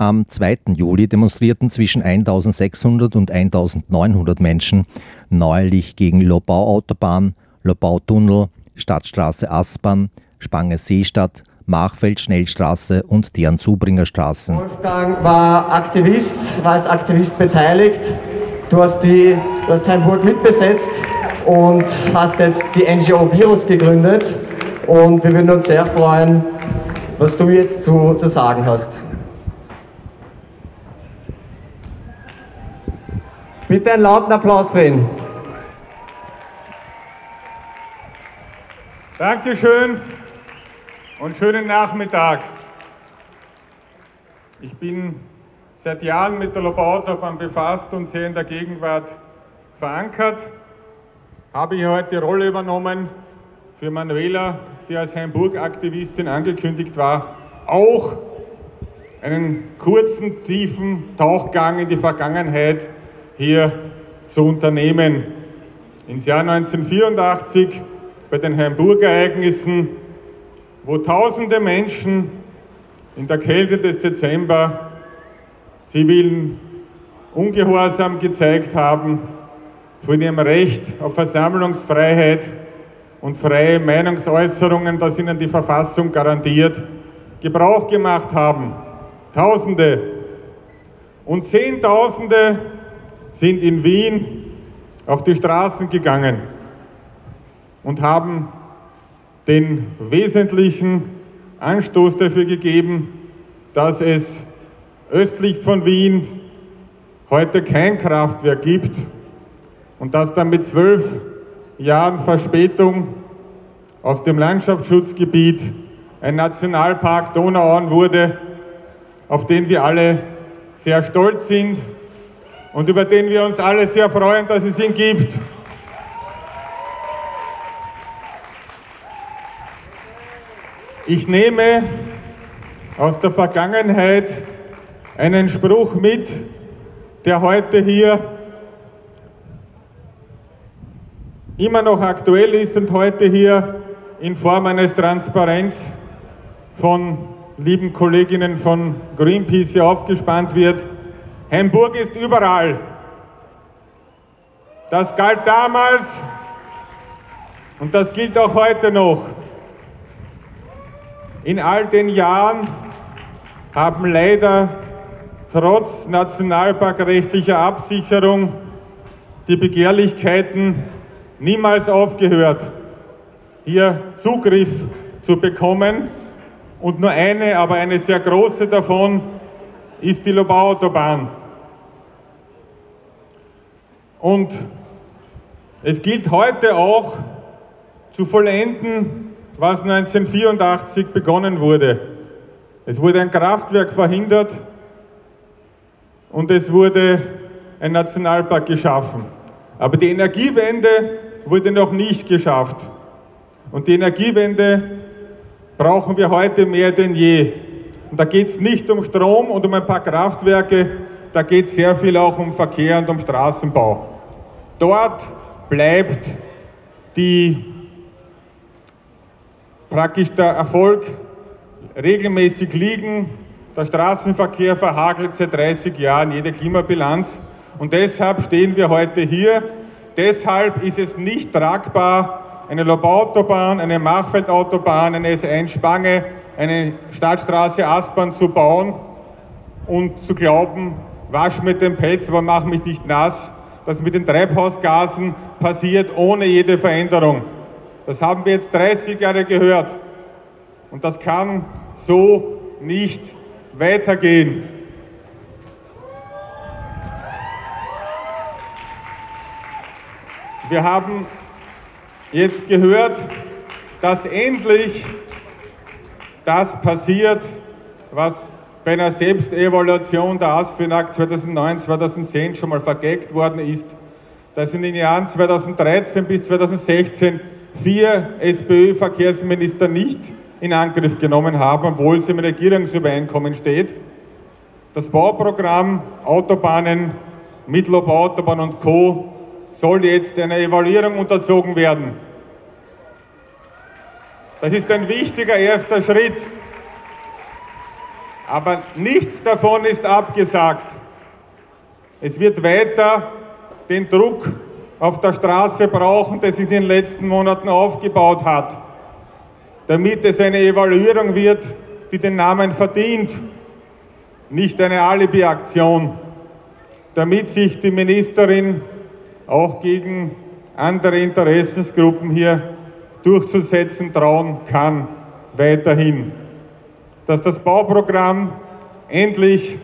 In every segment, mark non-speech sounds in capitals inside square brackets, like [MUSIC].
Am 2. Juli demonstrierten zwischen 1600 und 1900 Menschen neuerlich gegen Lobau-Autobahn, Lobau-Tunnel, Stadtstraße Aspern, Spange Seestadt, Machfeld-Schnellstraße und deren Zubringerstraßen. Wolfgang war Aktivist, war als Aktivist beteiligt. Du hast, die, du hast Heimburg mitbesetzt und hast jetzt die NGO Virus gegründet. Und wir würden uns sehr freuen, was du jetzt zu, zu sagen hast. Bitte einen lauten Applaus für ihn. Dankeschön und schönen Nachmittag. Ich bin seit Jahren mit der Lobau-Autobahn befasst und sehr in der Gegenwart verankert. Habe ich heute die Rolle übernommen für Manuela, die als Heimburg-Aktivistin angekündigt war, auch einen kurzen, tiefen Tauchgang in die Vergangenheit hier zu unternehmen. Ins Jahr 1984 bei den Heimburg-Ereignissen, wo tausende Menschen in der Kälte des Dezember zivilen Ungehorsam gezeigt haben, von ihrem Recht auf Versammlungsfreiheit und freie Meinungsäußerungen, das ihnen die Verfassung garantiert, Gebrauch gemacht haben. Tausende und Zehntausende sind in Wien auf die Straßen gegangen und haben den wesentlichen Anstoß dafür gegeben, dass es östlich von Wien heute kein Kraftwerk gibt und dass dann mit zwölf Jahren Verspätung auf dem Landschaftsschutzgebiet ein Nationalpark Donauauen wurde, auf den wir alle sehr stolz sind und über den wir uns alle sehr freuen, dass es ihn gibt. Ich nehme aus der Vergangenheit einen Spruch mit, der heute hier immer noch aktuell ist und heute hier in Form eines Transparents von lieben Kolleginnen von Greenpeace hier aufgespannt wird. Hamburg ist überall. Das galt damals und das gilt auch heute noch. In all den Jahren haben leider trotz nationalparkrechtlicher Absicherung die Begehrlichkeiten niemals aufgehört, hier Zugriff zu bekommen. Und nur eine, aber eine sehr große davon ist die Lobau-Autobahn. Und es gilt heute auch zu vollenden, was 1984 begonnen wurde. Es wurde ein Kraftwerk verhindert und es wurde ein Nationalpark geschaffen. Aber die Energiewende wurde noch nicht geschafft. Und die Energiewende brauchen wir heute mehr denn je. Und da geht es nicht um Strom und um ein paar Kraftwerke, da geht es sehr viel auch um Verkehr und um Straßenbau. Dort bleibt die, praktisch der Erfolg regelmäßig liegen. Der Straßenverkehr verhagelt seit 30 Jahren jede Klimabilanz. Und deshalb stehen wir heute hier. Deshalb ist es nicht tragbar, eine Lobautobahn, eine Machfeldautobahn, eine S1 Spange, eine Stadtstraße Aspern zu bauen und zu glauben, wasch mit dem Petz, aber mach mich nicht nass, das mit den Treibhausgasen passiert ohne jede Veränderung. Das haben wir jetzt 30 Jahre gehört. Und das kann so nicht weitergehen. Wir haben jetzt gehört, dass endlich das passiert, was bei einer Selbstevaluation der ASFINAG 2009-2010 schon mal vergeigt worden ist, dass in den Jahren 2013 bis 2016 vier SPÖ-Verkehrsminister nicht in Angriff genommen haben, obwohl es im Regierungsübereinkommen steht. Das Bauprogramm Autobahnen, Mitteloberautobahn und Co. soll jetzt einer Evaluierung unterzogen werden. Das ist ein wichtiger erster Schritt. Aber nichts davon ist abgesagt. Es wird weiter den Druck auf der Straße brauchen, der sich in den letzten Monaten aufgebaut hat, damit es eine Evaluierung wird, die den Namen verdient, nicht eine Alibi-Aktion, damit sich die Ministerin auch gegen andere Interessensgruppen hier durchzusetzen trauen kann, weiterhin. Dass das Bauprogramm endlich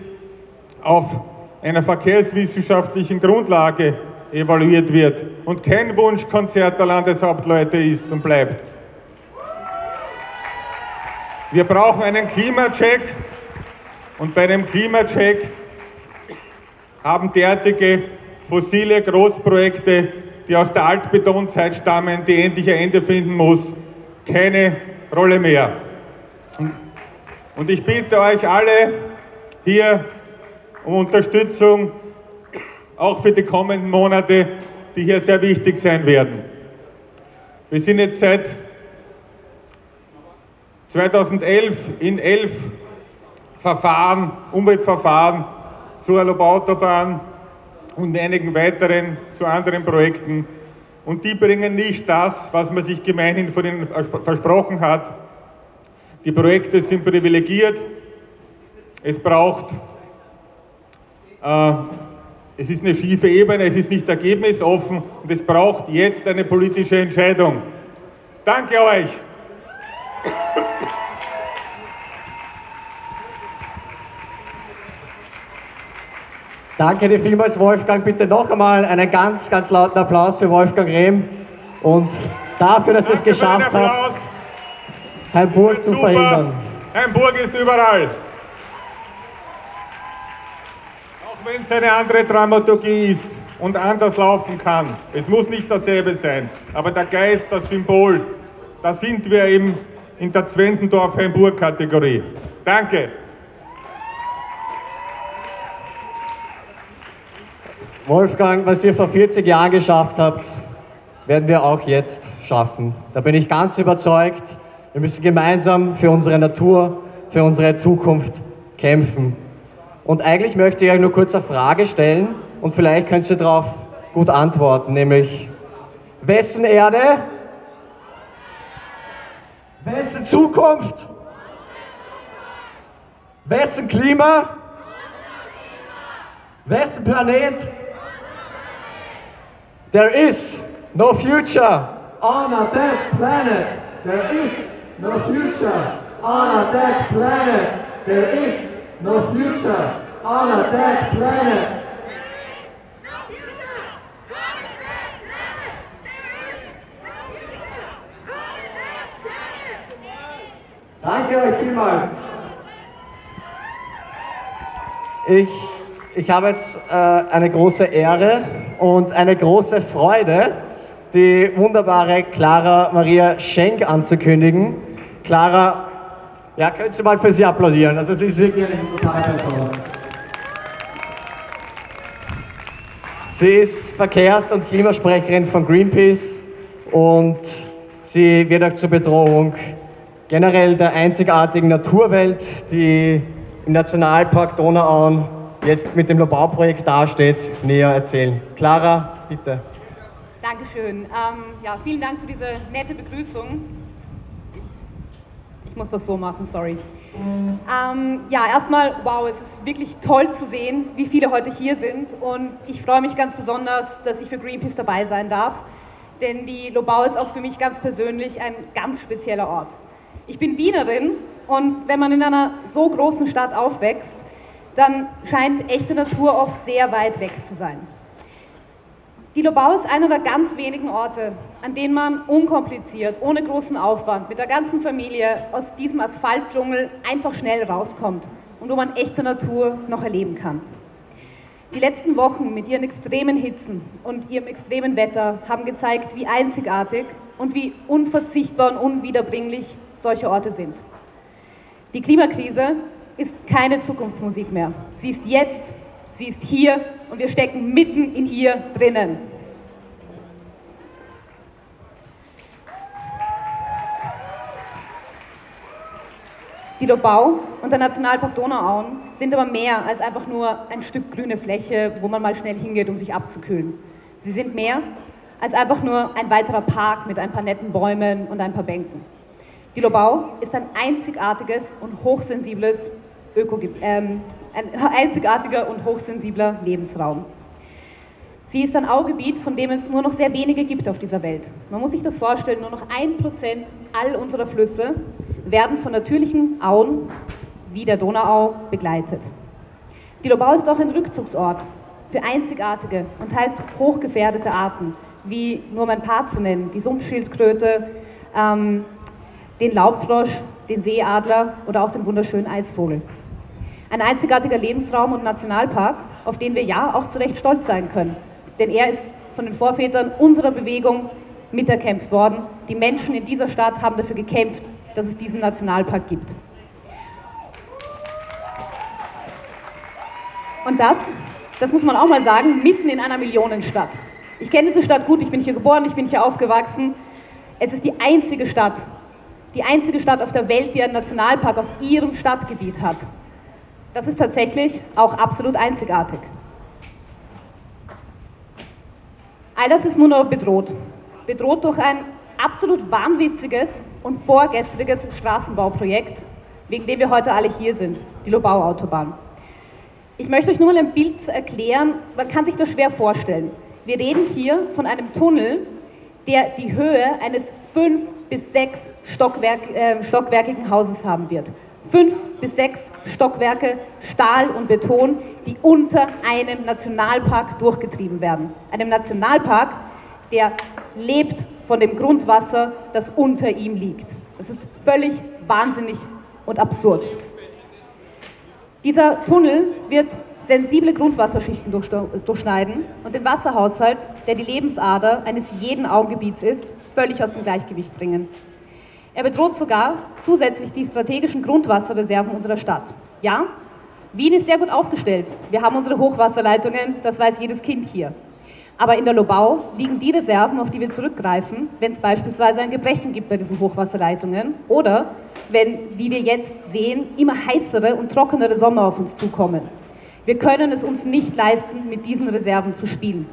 auf einer verkehrswissenschaftlichen Grundlage evaluiert wird und kein Wunschkonzert der Landeshauptleute ist und bleibt. Wir brauchen einen Klimacheck und bei dem Klimacheck haben derartige fossile Großprojekte, die aus der Altbetonzeit stammen, die endlich ein Ende finden muss, keine Rolle mehr. Und ich bitte euch alle hier um Unterstützung, auch für die kommenden Monate, die hier sehr wichtig sein werden. Wir sind jetzt seit 2011 in elf Verfahren, Umweltverfahren zur Lobautobahn und einigen weiteren zu anderen Projekten. Und die bringen nicht das, was man sich gemeinhin von ihnen versprochen hat. Die Projekte sind privilegiert. Es braucht äh, es ist eine schiefe Ebene, es ist nicht ergebnisoffen und es braucht jetzt eine politische Entscheidung. Danke euch! Danke dir vielmals, Wolfgang. Bitte noch einmal einen ganz, ganz lauten Applaus für Wolfgang Rehm und dafür, dass ihr es geschafft habt, Herrn Burg zu verhindern. Herrn Burg ist überall. wenn es eine andere Dramaturgie ist und anders laufen kann. Es muss nicht dasselbe sein, aber der Geist, das Symbol, da sind wir eben in der Zwentendorf-Heimburg-Kategorie. Danke. Wolfgang, was ihr vor 40 Jahren geschafft habt, werden wir auch jetzt schaffen. Da bin ich ganz überzeugt. Wir müssen gemeinsam für unsere Natur, für unsere Zukunft kämpfen. Und eigentlich möchte ich euch nur kurz eine Frage stellen und vielleicht könnt ihr darauf gut antworten, nämlich wessen Erde? Wessen Zukunft? Wessen Klima? Wessen Planet? There is no future on a dead planet. There is no future on a dead planet. There is no future on a dead planet. Danke euch vielmals. Ich, ich habe jetzt äh, eine große Ehre und eine große Freude, die wunderbare Clara Maria Schenk anzukündigen. Clara ja, könnt ihr mal für sie applaudieren. Also es ist wirklich eine wunderbare Person. Sie ist Verkehrs- und Klimasprecherin von Greenpeace und sie wird auch zur Bedrohung generell der einzigartigen Naturwelt, die im Nationalpark Donauauen jetzt mit dem Lobau-Projekt dasteht, näher erzählen. Clara, bitte. Dankeschön. Ähm, ja, vielen Dank für diese nette Begrüßung. Ich muss das so machen, sorry. Ähm, ja, erstmal, wow, es ist wirklich toll zu sehen, wie viele heute hier sind. Und ich freue mich ganz besonders, dass ich für Greenpeace dabei sein darf. Denn die Lobau ist auch für mich ganz persönlich ein ganz spezieller Ort. Ich bin Wienerin und wenn man in einer so großen Stadt aufwächst, dann scheint echte Natur oft sehr weit weg zu sein. Die Lobau ist einer der ganz wenigen Orte, an denen man unkompliziert, ohne großen Aufwand, mit der ganzen Familie aus diesem Asphaltdschungel einfach schnell rauskommt und wo man echte Natur noch erleben kann. Die letzten Wochen mit ihren extremen Hitzen und ihrem extremen Wetter haben gezeigt, wie einzigartig und wie unverzichtbar und unwiederbringlich solche Orte sind. Die Klimakrise ist keine Zukunftsmusik mehr. Sie ist jetzt, sie ist hier und wir stecken mitten in ihr drinnen. Die Lobau und der Nationalpark Donauauen sind aber mehr als einfach nur ein Stück grüne Fläche, wo man mal schnell hingeht, um sich abzukühlen. Sie sind mehr als einfach nur ein weiterer Park mit ein paar netten Bäumen und ein paar Bänken. Die Lobau ist ein einzigartiges und hochsensibles Öko ähm, ein einzigartiger und hochsensibler Lebensraum. Sie ist ein Augebiet, von dem es nur noch sehr wenige gibt auf dieser Welt. Man muss sich das vorstellen, nur noch ein Prozent all unserer Flüsse werden von natürlichen Auen wie der Donauau begleitet. Die Lobau ist auch ein Rückzugsort für einzigartige und teils hochgefährdete Arten, wie nur um ein paar zu nennen, die Sumpfschildkröte, ähm, den Laubfrosch, den Seeadler oder auch den wunderschönen Eisvogel. Ein einzigartiger Lebensraum und Nationalpark, auf den wir ja auch zu Recht stolz sein können. Denn er ist von den Vorvätern unserer Bewegung miterkämpft worden. Die Menschen in dieser Stadt haben dafür gekämpft, dass es diesen Nationalpark gibt. Und das, das muss man auch mal sagen, mitten in einer Millionenstadt. Ich kenne diese Stadt gut, ich bin hier geboren, ich bin hier aufgewachsen. Es ist die einzige Stadt, die einzige Stadt auf der Welt, die einen Nationalpark auf ihrem Stadtgebiet hat. Das ist tatsächlich auch absolut einzigartig. All das ist nun aber bedroht. Bedroht durch ein absolut wahnwitziges und vorgestriges Straßenbauprojekt, wegen dem wir heute alle hier sind, die Lobau-Autobahn. Ich möchte euch nur mal ein Bild erklären, man kann sich das schwer vorstellen. Wir reden hier von einem Tunnel, der die Höhe eines fünf bis sechs Stockwerk, äh, stockwerkigen Hauses haben wird fünf bis sechs Stockwerke Stahl und Beton, die unter einem Nationalpark durchgetrieben werden. Einem Nationalpark, der lebt von dem Grundwasser, das unter ihm liegt. Das ist völlig wahnsinnig und absurd. Dieser Tunnel wird sensible Grundwasserschichten durchschneiden und den Wasserhaushalt, der die Lebensader eines jeden Augengebiets ist, völlig aus dem Gleichgewicht bringen. Er bedroht sogar zusätzlich die strategischen Grundwasserreserven unserer Stadt. Ja, Wien ist sehr gut aufgestellt. Wir haben unsere Hochwasserleitungen, das weiß jedes Kind hier. Aber in der Lobau liegen die Reserven, auf die wir zurückgreifen, wenn es beispielsweise ein Gebrechen gibt bei diesen Hochwasserleitungen oder wenn, wie wir jetzt sehen, immer heißere und trockenere Sommer auf uns zukommen. Wir können es uns nicht leisten, mit diesen Reserven zu spielen.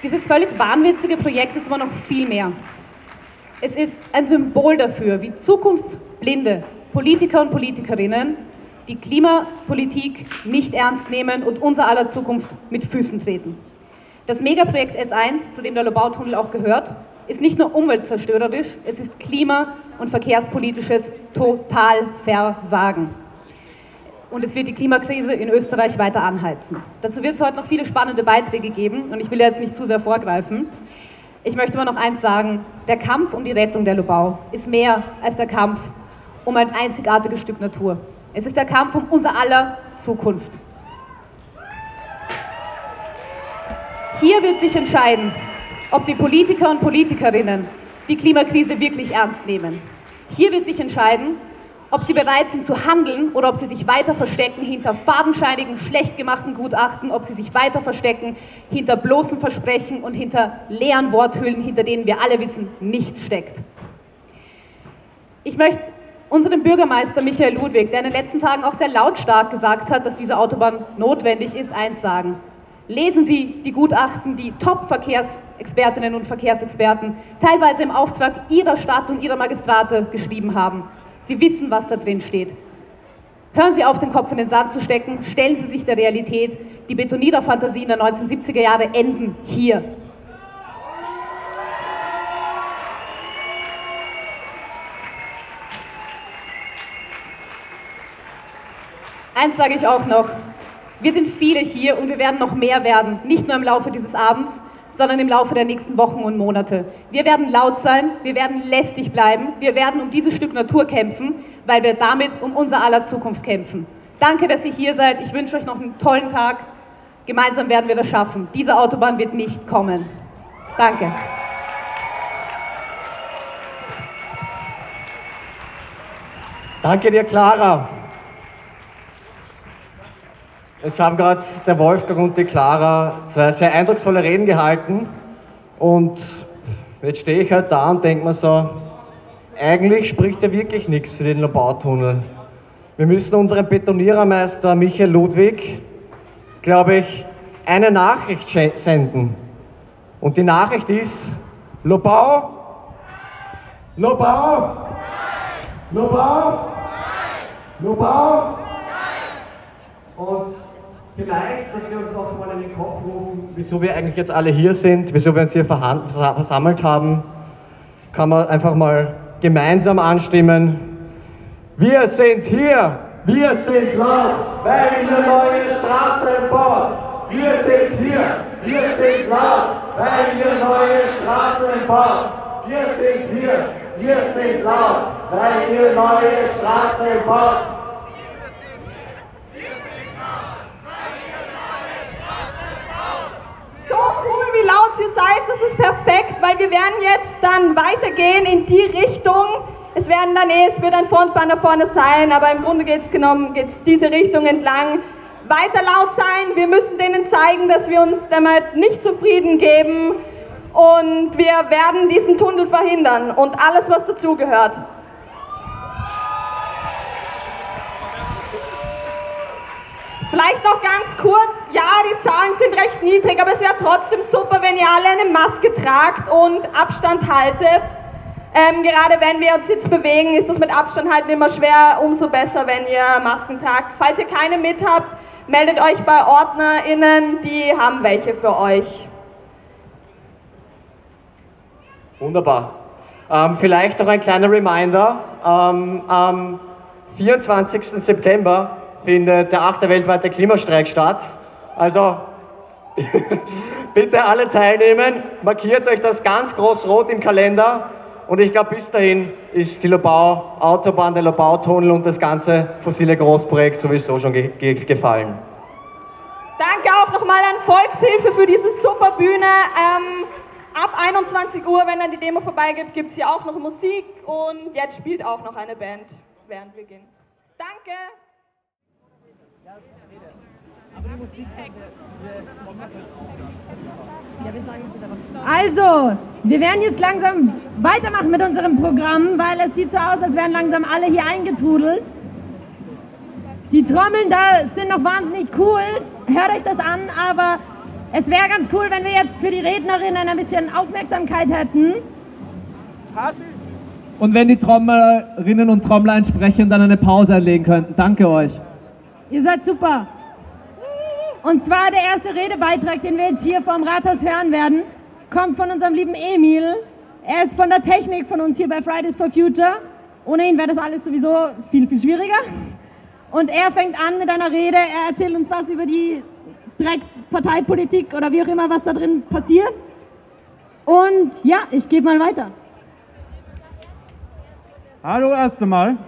Dieses völlig wahnwitzige Projekt ist aber noch viel mehr. Es ist ein Symbol dafür, wie zukunftsblinde Politiker und Politikerinnen die Klimapolitik nicht ernst nehmen und unser aller Zukunft mit Füßen treten. Das Megaprojekt S1, zu dem der Lobautunnel auch gehört, ist nicht nur umweltzerstörerisch, es ist klima- und verkehrspolitisches Totalversagen und es wird die Klimakrise in Österreich weiter anheizen. Dazu wird es heute noch viele spannende Beiträge geben und ich will jetzt nicht zu sehr vorgreifen. Ich möchte aber noch eins sagen, der Kampf um die Rettung der Lobau ist mehr als der Kampf um ein einzigartiges Stück Natur. Es ist der Kampf um unser aller Zukunft. Hier wird sich entscheiden, ob die Politiker und Politikerinnen die Klimakrise wirklich ernst nehmen. Hier wird sich entscheiden, ob sie bereit sind zu handeln oder ob sie sich weiter verstecken hinter fadenscheinigen, schlecht gemachten Gutachten, ob sie sich weiter verstecken hinter bloßen Versprechen und hinter leeren Worthüllen, hinter denen wir alle wissen, nichts steckt. Ich möchte unserem Bürgermeister Michael Ludwig, der in den letzten Tagen auch sehr lautstark gesagt hat, dass diese Autobahn notwendig ist, eins sagen. Lesen Sie die Gutachten, die Top-Verkehrsexpertinnen und Verkehrsexperten teilweise im Auftrag Ihrer Stadt und Ihrer Magistrate geschrieben haben. Sie wissen, was da drin steht. Hören Sie auf, den Kopf in den Sand zu stecken, stellen Sie sich der Realität. Die Betonierfantasien der 1970er Jahre enden hier. Eins sage ich auch noch. Wir sind viele hier und wir werden noch mehr werden, nicht nur im Laufe dieses Abends, sondern im Laufe der nächsten Wochen und Monate. Wir werden laut sein, wir werden lästig bleiben, wir werden um dieses Stück Natur kämpfen, weil wir damit um unser aller Zukunft kämpfen. Danke, dass ihr hier seid. Ich wünsche euch noch einen tollen Tag. Gemeinsam werden wir das schaffen. Diese Autobahn wird nicht kommen. Danke. Danke dir, Clara. Jetzt haben gerade der Wolfgang und die Clara zwei sehr eindrucksvolle Reden gehalten. Und jetzt stehe ich halt da und denke mir so, eigentlich spricht ja wirklich nichts für den Lobautunnel. Wir müssen unserem Betonierermeister Michael Ludwig, glaube ich, eine Nachricht senden. Und die Nachricht ist, Lobau, Lobau, Lobau, Lobau. Und vielleicht, dass wir uns noch mal in den Kopf rufen, wieso wir eigentlich jetzt alle hier sind, wieso wir uns hier versammelt haben, kann man einfach mal gemeinsam anstimmen. Wir sind hier, wir sind laut, weil ihr neue Straßen baut. Wir sind hier, wir sind laut, weil ihr neue Straßen baut. Wir sind hier, wir sind laut, weil ihr neue Straßen baut. So cool, wie laut ihr seid, das ist perfekt, weil wir werden jetzt dann weitergehen in die Richtung. Es werden dann eh, es wird ein Frontbanner vorne sein, aber im Grunde geht es genommen, geht diese Richtung entlang. Weiter laut sein, wir müssen denen zeigen, dass wir uns damit nicht zufrieden geben und wir werden diesen Tunnel verhindern und alles, was dazugehört. Vielleicht noch ganz kurz, ja, die Zahlen sind recht niedrig, aber es wäre trotzdem super, wenn ihr alle eine Maske tragt und Abstand haltet. Ähm, gerade wenn wir uns jetzt bewegen, ist das mit Abstand halten immer schwer. Umso besser, wenn ihr Masken tragt. Falls ihr keine mit habt, meldet euch bei OrdnerInnen, die haben welche für euch. Wunderbar. Ähm, vielleicht noch ein kleiner Reminder. Ähm, am 24. September findet der achte weltweite Klimastreik statt. Also [LAUGHS] bitte alle teilnehmen, markiert euch das ganz groß rot im Kalender und ich glaube, bis dahin ist die Lobau Autobahn, der Lobau-Tunnel und das ganze fossile Großprojekt sowieso schon ge ge gefallen. Danke auch nochmal an Volkshilfe für diese super Bühne. Ähm, ab 21 Uhr, wenn dann die Demo vorbeigeht, gibt es hier auch noch Musik und jetzt spielt auch noch eine Band, während wir gehen. Danke! Also, wir werden jetzt langsam weitermachen mit unserem Programm, weil es sieht so aus, als wären langsam alle hier eingetrudelt. Die Trommeln da sind noch wahnsinnig cool, hört euch das an, aber es wäre ganz cool, wenn wir jetzt für die Rednerinnen ein bisschen Aufmerksamkeit hätten. Und wenn die Trommlerinnen und Trommler entsprechend dann eine Pause einlegen könnten. Danke euch. Ihr seid super. Und zwar der erste Redebeitrag, den wir jetzt hier vom Rathaus hören werden, kommt von unserem lieben Emil. Er ist von der Technik von uns hier bei Fridays for Future. Ohne ihn wäre das alles sowieso viel, viel schwieriger. Und er fängt an mit einer Rede. Er erzählt uns was über die Drecksparteipolitik oder wie auch immer, was da drin passiert. Und ja, ich gebe mal weiter. Hallo erst einmal.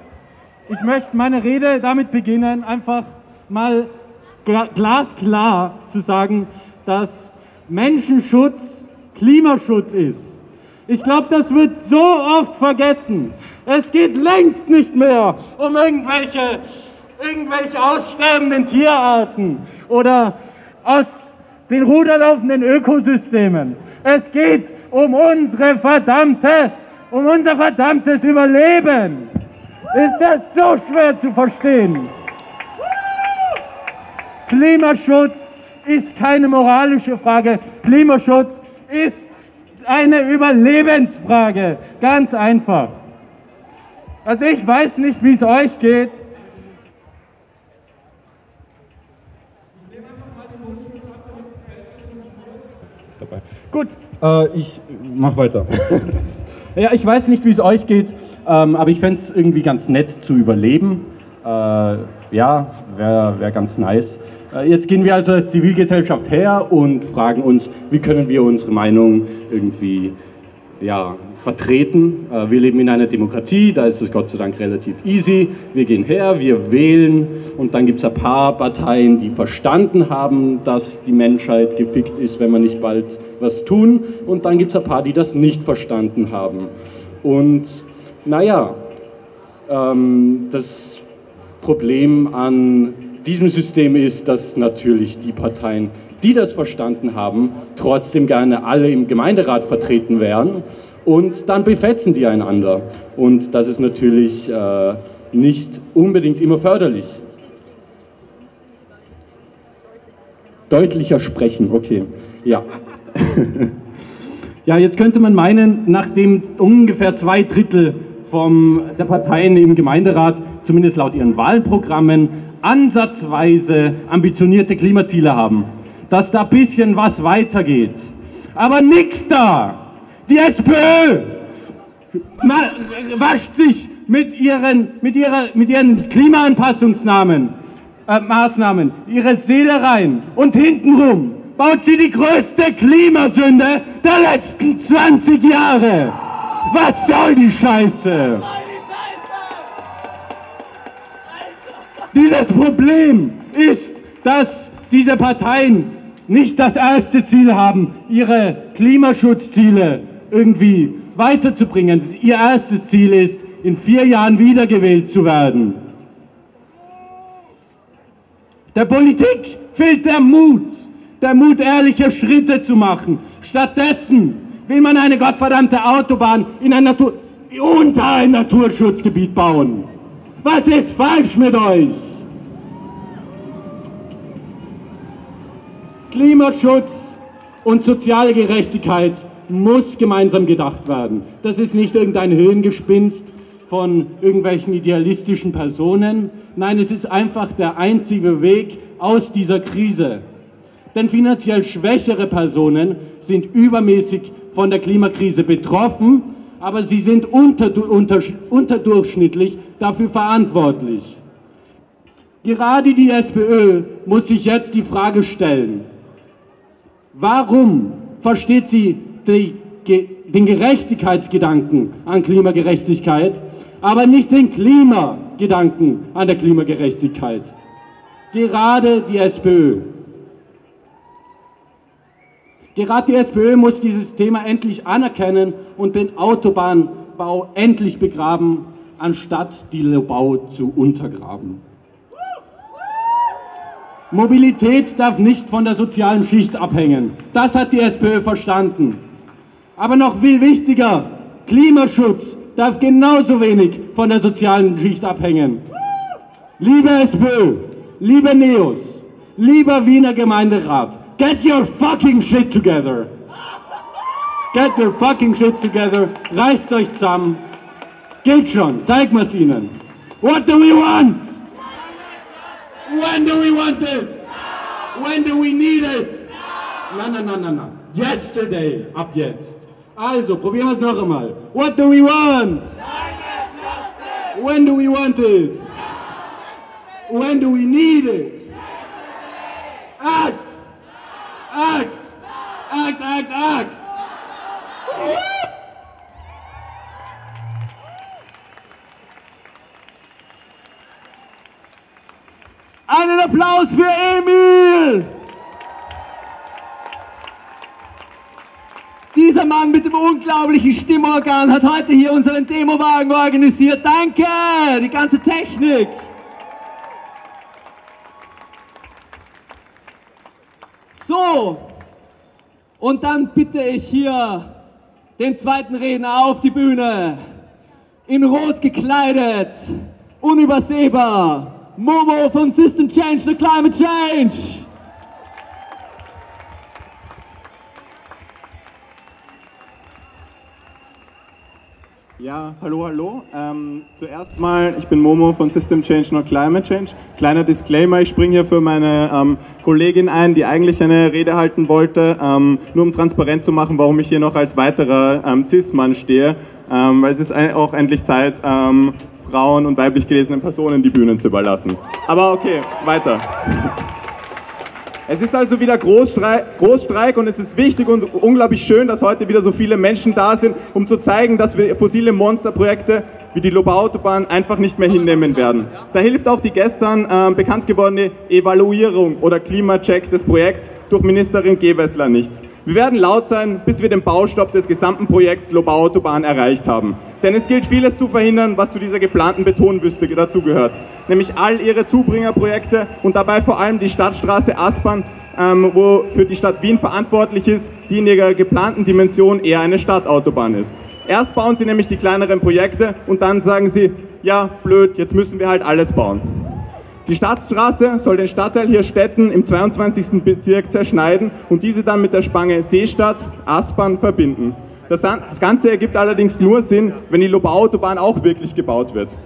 Ich möchte meine Rede damit beginnen, einfach mal glasklar zu sagen, dass Menschenschutz Klimaschutz ist. Ich glaube, das wird so oft vergessen. Es geht längst nicht mehr um irgendwelche, irgendwelche aussterbenden Tierarten oder aus den ruderlaufenden Ökosystemen. Es geht um unsere verdammte, um unser verdammtes Überleben. Ist das so schwer zu verstehen? Klimaschutz ist keine moralische Frage. Klimaschutz ist eine Überlebensfrage. Ganz einfach. Also ich weiß nicht, wie es euch geht. Gut, äh, ich mach weiter. [LAUGHS] ja, ich weiß nicht, wie es euch geht, ähm, aber ich fände es irgendwie ganz nett zu überleben. Äh, ja, wäre wär ganz nice. Äh, jetzt gehen wir also als Zivilgesellschaft her und fragen uns, wie können wir unsere Meinung irgendwie ja, vertreten. Äh, wir leben in einer Demokratie, da ist es Gott sei Dank relativ easy. Wir gehen her, wir wählen und dann gibt es ein paar Parteien, die verstanden haben, dass die Menschheit gefickt ist, wenn wir nicht bald was tun. Und dann gibt es ein paar, die das nicht verstanden haben. Und naja, ähm, das Problem an diesem System ist, dass natürlich die Parteien, die das verstanden haben, trotzdem gerne alle im Gemeinderat vertreten wären und dann befetzen die einander. Und das ist natürlich äh, nicht unbedingt immer förderlich. Deutlicher sprechen, okay. Ja. [LAUGHS] ja, jetzt könnte man meinen, nachdem ungefähr zwei Drittel vom, der Parteien im Gemeinderat, zumindest laut ihren Wahlprogrammen, ansatzweise ambitionierte Klimaziele haben, dass da ein bisschen was weitergeht. Aber nix da! Die SPÖ wascht sich mit ihren, mit ihrer, mit ihren Klimaanpassungsnahmen, äh, Maßnahmen ihre Seele rein und hintenrum baut sie die größte Klimasünde der letzten 20 Jahre. Was soll die Scheiße? Dieses Problem ist, dass diese Parteien nicht das erste Ziel haben, ihre Klimaschutzziele irgendwie weiterzubringen. Ihr erstes Ziel ist, in vier Jahren wiedergewählt zu werden. Der Politik fehlt der Mut, der Mut, ehrliche Schritte zu machen. Stattdessen will man eine gottverdammte Autobahn in ein Natur unter ein Naturschutzgebiet bauen. Was ist falsch mit euch? Klimaschutz und soziale Gerechtigkeit muss gemeinsam gedacht werden. Das ist nicht irgendein Höhengespinst von irgendwelchen idealistischen Personen. Nein, es ist einfach der einzige Weg aus dieser Krise. Denn finanziell schwächere Personen sind übermäßig von der Klimakrise betroffen, aber sie sind unter, unter, unterdurchschnittlich dafür verantwortlich. Gerade die SPÖ muss sich jetzt die Frage stellen, warum versteht sie die, den Gerechtigkeitsgedanken an Klimagerechtigkeit, aber nicht den Klimagedanken an der Klimagerechtigkeit. Gerade die SPÖ. Gerade die SPÖ muss dieses Thema endlich anerkennen und den Autobahnbau endlich begraben, anstatt die Lobau zu untergraben. Mobilität darf nicht von der sozialen Schicht abhängen. Das hat die SPÖ verstanden. Aber noch viel wichtiger, Klimaschutz darf genauso wenig von der sozialen Schicht abhängen. Liebe SPÖ, liebe Neos, lieber Wiener Gemeinderat, get your fucking shit together. Get your fucking shit together, reißt euch zusammen. Geht schon, zeig mal's ihnen. What do we want? When do we want it? When do we need it? Na, na, na, na, na. Yesterday, ab jetzt. Also, probieren wir es noch einmal. What do we want? When do we want it? When do we need it? Act! Act! Act, act, act! Einen Applaus für Emil! Dieser Mann mit dem unglaublichen Stimmorgan hat heute hier unseren Demowagen organisiert. Danke! Die ganze Technik. Und dann bitte ich hier den zweiten Redner auf die Bühne. In Rot gekleidet, unübersehbar. Momo von System Change to Climate Change. Ja, hallo, hallo. Ähm, zuerst mal, ich bin Momo von System Change, not Climate Change. Kleiner Disclaimer, ich springe hier für meine ähm, Kollegin ein, die eigentlich eine Rede halten wollte, ähm, nur um transparent zu machen, warum ich hier noch als weiterer ähm, Cis-Mann stehe. Ähm, weil es ist auch endlich Zeit, ähm, Frauen und weiblich gelesenen Personen die Bühnen zu überlassen. Aber okay, weiter. Es ist also wieder Großstreik, Großstreik, und es ist wichtig und unglaublich schön, dass heute wieder so viele Menschen da sind, um zu zeigen, dass wir fossile Monsterprojekte wie die Lobau-Autobahn einfach nicht mehr hinnehmen werden. Da hilft auch die gestern äh, bekannt gewordene Evaluierung oder Klimacheck des Projekts durch Ministerin Gewessler nichts. Wir werden laut sein, bis wir den Baustopp des gesamten Projekts Lobau-Autobahn erreicht haben. Denn es gilt vieles zu verhindern, was zu dieser geplanten Betonwüste dazugehört. Nämlich all ihre Zubringerprojekte und dabei vor allem die Stadtstraße Aspern, ähm, wo für die Stadt Wien verantwortlich ist, die in ihrer geplanten Dimension eher eine Stadtautobahn ist. Erst bauen sie nämlich die kleineren Projekte und dann sagen sie, ja, blöd, jetzt müssen wir halt alles bauen. Die Stadtstraße soll den Stadtteil hier Städten im 22. Bezirk zerschneiden und diese dann mit der Spange Seestadt, Aspern verbinden. Das Ganze ergibt allerdings nur Sinn, wenn die Lobau-Autobahn auch wirklich gebaut wird.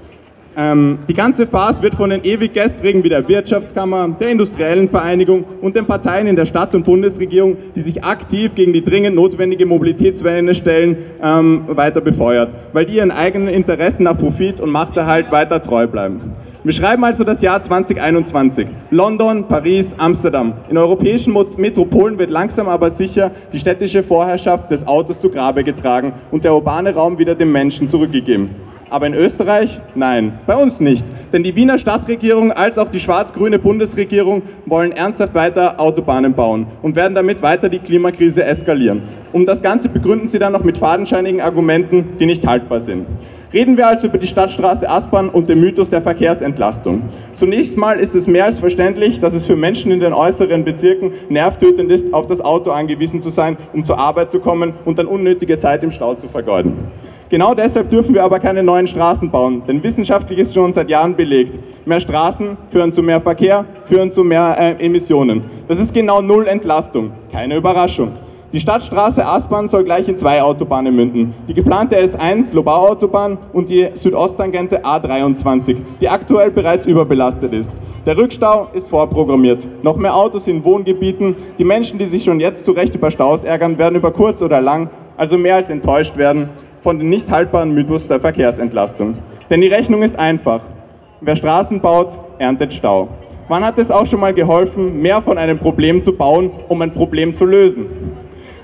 Ähm, die ganze Phase wird von den ewig gestrigen wie der Wirtschaftskammer, der Industriellen Vereinigung und den Parteien in der Stadt- und Bundesregierung, die sich aktiv gegen die dringend notwendige Mobilitätswende stellen, ähm, weiter befeuert, weil die ihren eigenen Interessen nach Profit und Machterhalt weiter treu bleiben. Wir schreiben also das Jahr 2021. London, Paris, Amsterdam. In europäischen Metropolen wird langsam aber sicher die städtische Vorherrschaft des Autos zu Grabe getragen und der urbane Raum wieder dem Menschen zurückgegeben. Aber in Österreich? Nein, bei uns nicht. Denn die Wiener Stadtregierung als auch die schwarz-grüne Bundesregierung wollen ernsthaft weiter Autobahnen bauen und werden damit weiter die Klimakrise eskalieren. Um das Ganze begründen sie dann noch mit fadenscheinigen Argumenten, die nicht haltbar sind. Reden wir also über die Stadtstraße Aspern und den Mythos der Verkehrsentlastung. Zunächst mal ist es mehr als verständlich, dass es für Menschen in den äußeren Bezirken nervtötend ist, auf das Auto angewiesen zu sein, um zur Arbeit zu kommen und dann unnötige Zeit im Stau zu vergeuden. Genau deshalb dürfen wir aber keine neuen Straßen bauen, denn wissenschaftlich ist schon seit Jahren belegt, mehr Straßen führen zu mehr Verkehr, führen zu mehr äh, Emissionen. Das ist genau Null Entlastung, keine Überraschung. Die Stadtstraße Aspern soll gleich in zwei Autobahnen münden. Die geplante S1 Lobau-Autobahn und die Südosttangente A23, die aktuell bereits überbelastet ist. Der Rückstau ist vorprogrammiert. Noch mehr Autos in Wohngebieten. Die Menschen, die sich schon jetzt zu Recht über Staus ärgern, werden über kurz oder lang, also mehr als enttäuscht werden von dem nicht haltbaren Mythos der Verkehrsentlastung. Denn die Rechnung ist einfach. Wer Straßen baut, erntet Stau. Wann hat es auch schon mal geholfen, mehr von einem Problem zu bauen, um ein Problem zu lösen?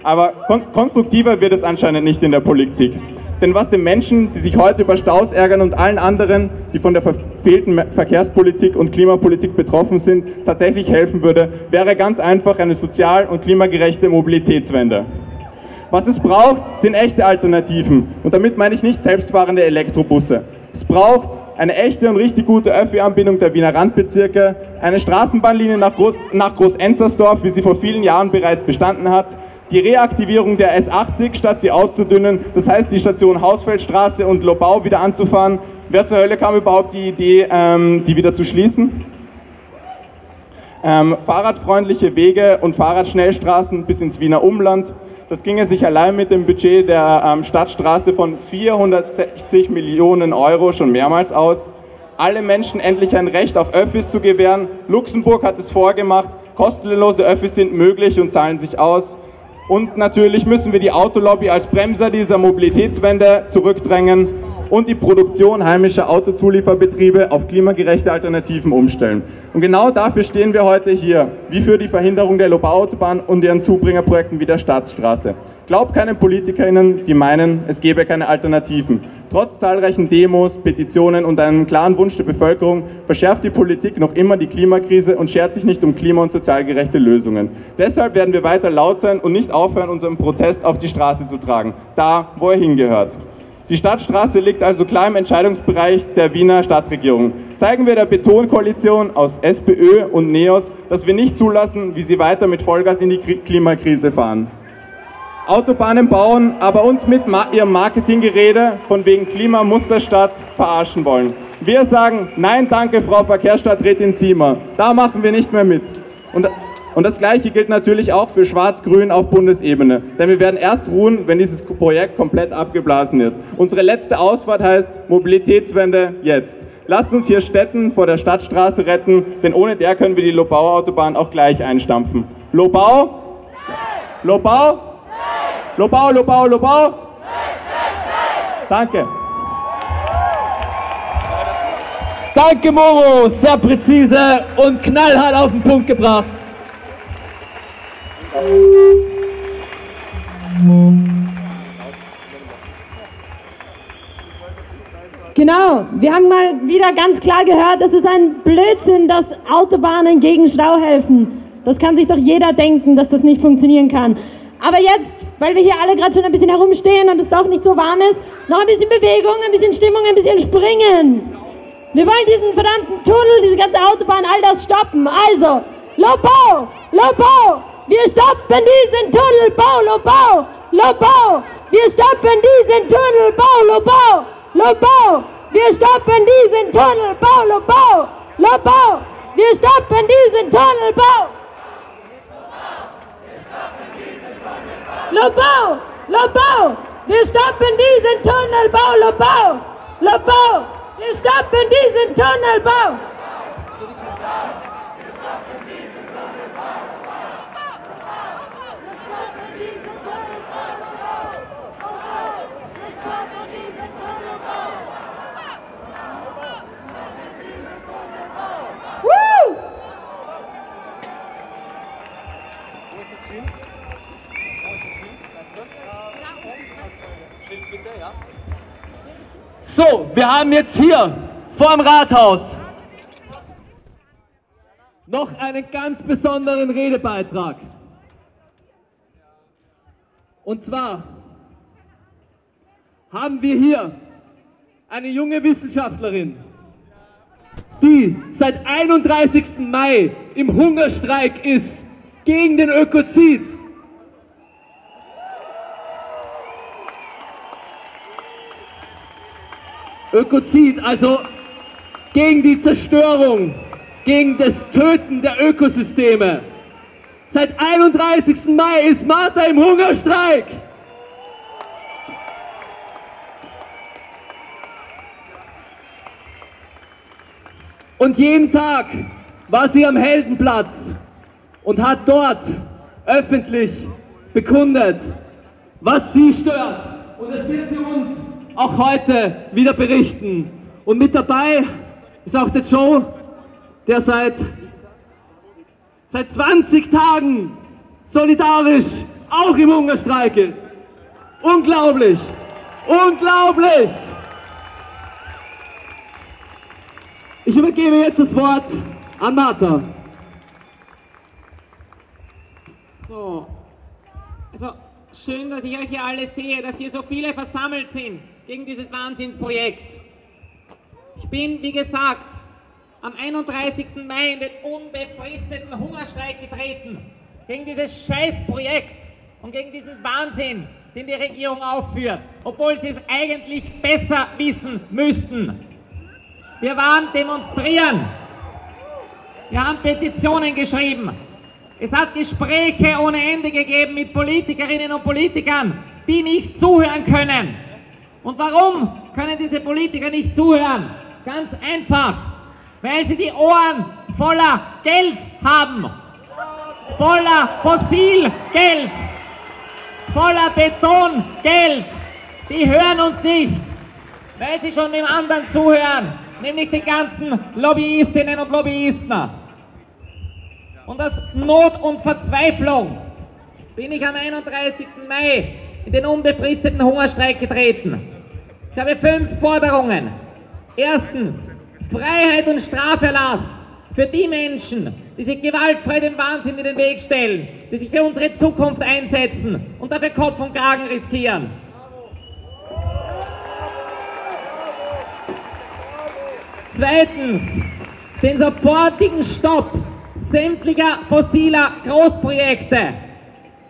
Aber kon konstruktiver wird es anscheinend nicht in der Politik. Denn was den Menschen, die sich heute über Staus ärgern und allen anderen, die von der verfehlten Verkehrspolitik und Klimapolitik betroffen sind, tatsächlich helfen würde, wäre ganz einfach eine sozial- und klimagerechte Mobilitätswende. Was es braucht, sind echte Alternativen. Und damit meine ich nicht selbstfahrende Elektrobusse. Es braucht eine echte und richtig gute Öffi-Anbindung der Wiener Randbezirke, eine Straßenbahnlinie nach, Groß, nach Groß-Enzersdorf, wie sie vor vielen Jahren bereits bestanden hat, die Reaktivierung der S80, statt sie auszudünnen, das heißt die Station Hausfeldstraße und Lobau wieder anzufahren. Wer zur Hölle kam überhaupt die Idee, ähm, die wieder zu schließen? Ähm, fahrradfreundliche Wege und Fahrradschnellstraßen bis ins Wiener Umland. Das ginge sich allein mit dem Budget der ähm, Stadtstraße von 460 Millionen Euro schon mehrmals aus. Alle Menschen endlich ein Recht auf Öffis zu gewähren. Luxemburg hat es vorgemacht. Kostenlose Öffis sind möglich und zahlen sich aus. Und natürlich müssen wir die Autolobby als Bremser dieser Mobilitätswende zurückdrängen und die Produktion heimischer Autozulieferbetriebe auf klimagerechte Alternativen umstellen. Und genau dafür stehen wir heute hier, wie für die Verhinderung der Lobau-Autobahn und ihren Zubringerprojekten wie der Stadtstraße. Glaubt keinen PolitikerInnen, die meinen, es gäbe keine Alternativen. Trotz zahlreichen Demos, Petitionen und einem klaren Wunsch der Bevölkerung verschärft die Politik noch immer die Klimakrise und schert sich nicht um klima- und sozial gerechte Lösungen. Deshalb werden wir weiter laut sein und nicht aufhören, unseren Protest auf die Straße zu tragen, da, wo er hingehört. Die Stadtstraße liegt also klar im Entscheidungsbereich der Wiener Stadtregierung. Zeigen wir der Betonkoalition aus SPÖ und NEOS, dass wir nicht zulassen, wie sie weiter mit Vollgas in die Klimakrise fahren. Autobahnen bauen, aber uns mit ihrem Marketinggerede von wegen Klimamusterstadt verarschen wollen. Wir sagen, nein danke, Frau Verkehrsstadträtin Siemer, da machen wir nicht mehr mit. Und, und das Gleiche gilt natürlich auch für Schwarz-Grün auf Bundesebene. Denn wir werden erst ruhen, wenn dieses Projekt komplett abgeblasen wird. Unsere letzte Ausfahrt heißt Mobilitätswende jetzt. Lasst uns hier Städten vor der Stadtstraße retten, denn ohne der können wir die Lobau-Autobahn auch gleich einstampfen. Lobau? Lobau? Lobau, Lobau, Lobau. Danke. Danke, Moro. Sehr präzise und knallhart auf den Punkt gebracht. Genau, wir haben mal wieder ganz klar gehört, es ist ein Blödsinn, dass Autobahnen gegen Stau helfen. Das kann sich doch jeder denken, dass das nicht funktionieren kann. Aber jetzt, weil wir hier alle gerade schon ein bisschen herumstehen und es doch nicht so warm ist, noch ein bisschen Bewegung, ein bisschen Stimmung, ein bisschen Springen. Wir wollen diesen verdammten Tunnel, diese ganze Autobahn, all das stoppen. Also, Lobo, Lobo, wir stoppen diesen Tunnelbau, Lobo, Lobo, wir stoppen diesen Tunnelbau, Lobo, Lobo, wir stoppen diesen Tunnelbau, Lobo, Lobo, wir stoppen diesen Tunnelbau. Lobo, Lobo, wir stoppen diesen Tunnelbau, Lobo, Lobo, wir stoppen diesen Tunnelbau. Woo! So, wir haben jetzt hier vorm Rathaus noch einen ganz besonderen Redebeitrag. Und zwar haben wir hier eine junge Wissenschaftlerin, die seit 31. Mai im Hungerstreik ist gegen den Ökozid. Ökozid, also gegen die Zerstörung, gegen das Töten der Ökosysteme. Seit 31. Mai ist Martha im Hungerstreik. Und jeden Tag war sie am Heldenplatz und hat dort öffentlich bekundet, was sie stört. Und das wird sie uns auch heute wieder berichten. Und mit dabei ist auch der Joe, der seit, seit 20 Tagen solidarisch auch im Hungerstreik ist. Unglaublich! Unglaublich! Ich übergebe jetzt das Wort an Martha. So, also schön, dass ich euch hier alle sehe, dass hier so viele versammelt sind gegen dieses Wahnsinnsprojekt. Ich bin, wie gesagt, am 31. Mai in den unbefristeten Hungerstreik getreten gegen dieses Scheißprojekt und gegen diesen Wahnsinn, den die Regierung aufführt, obwohl sie es eigentlich besser wissen müssten. Wir waren demonstrieren. Wir haben Petitionen geschrieben. Es hat Gespräche ohne Ende gegeben mit Politikerinnen und Politikern, die nicht zuhören können. Und warum können diese Politiker nicht zuhören? Ganz einfach, weil sie die Ohren voller Geld haben. Voller Fossilgeld. Voller Betongeld. Die hören uns nicht, weil sie schon dem anderen zuhören, nämlich den ganzen Lobbyistinnen und Lobbyisten. Und aus Not und Verzweiflung bin ich am 31. Mai in den unbefristeten Hungerstreik getreten. Ich habe fünf Forderungen. Erstens, Freiheit und Straferlass für die Menschen, die sich gewaltfrei dem Wahnsinn in den Weg stellen, die sich für unsere Zukunft einsetzen und dafür Kopf und Kragen riskieren. Zweitens, den sofortigen Stopp sämtlicher fossiler Großprojekte.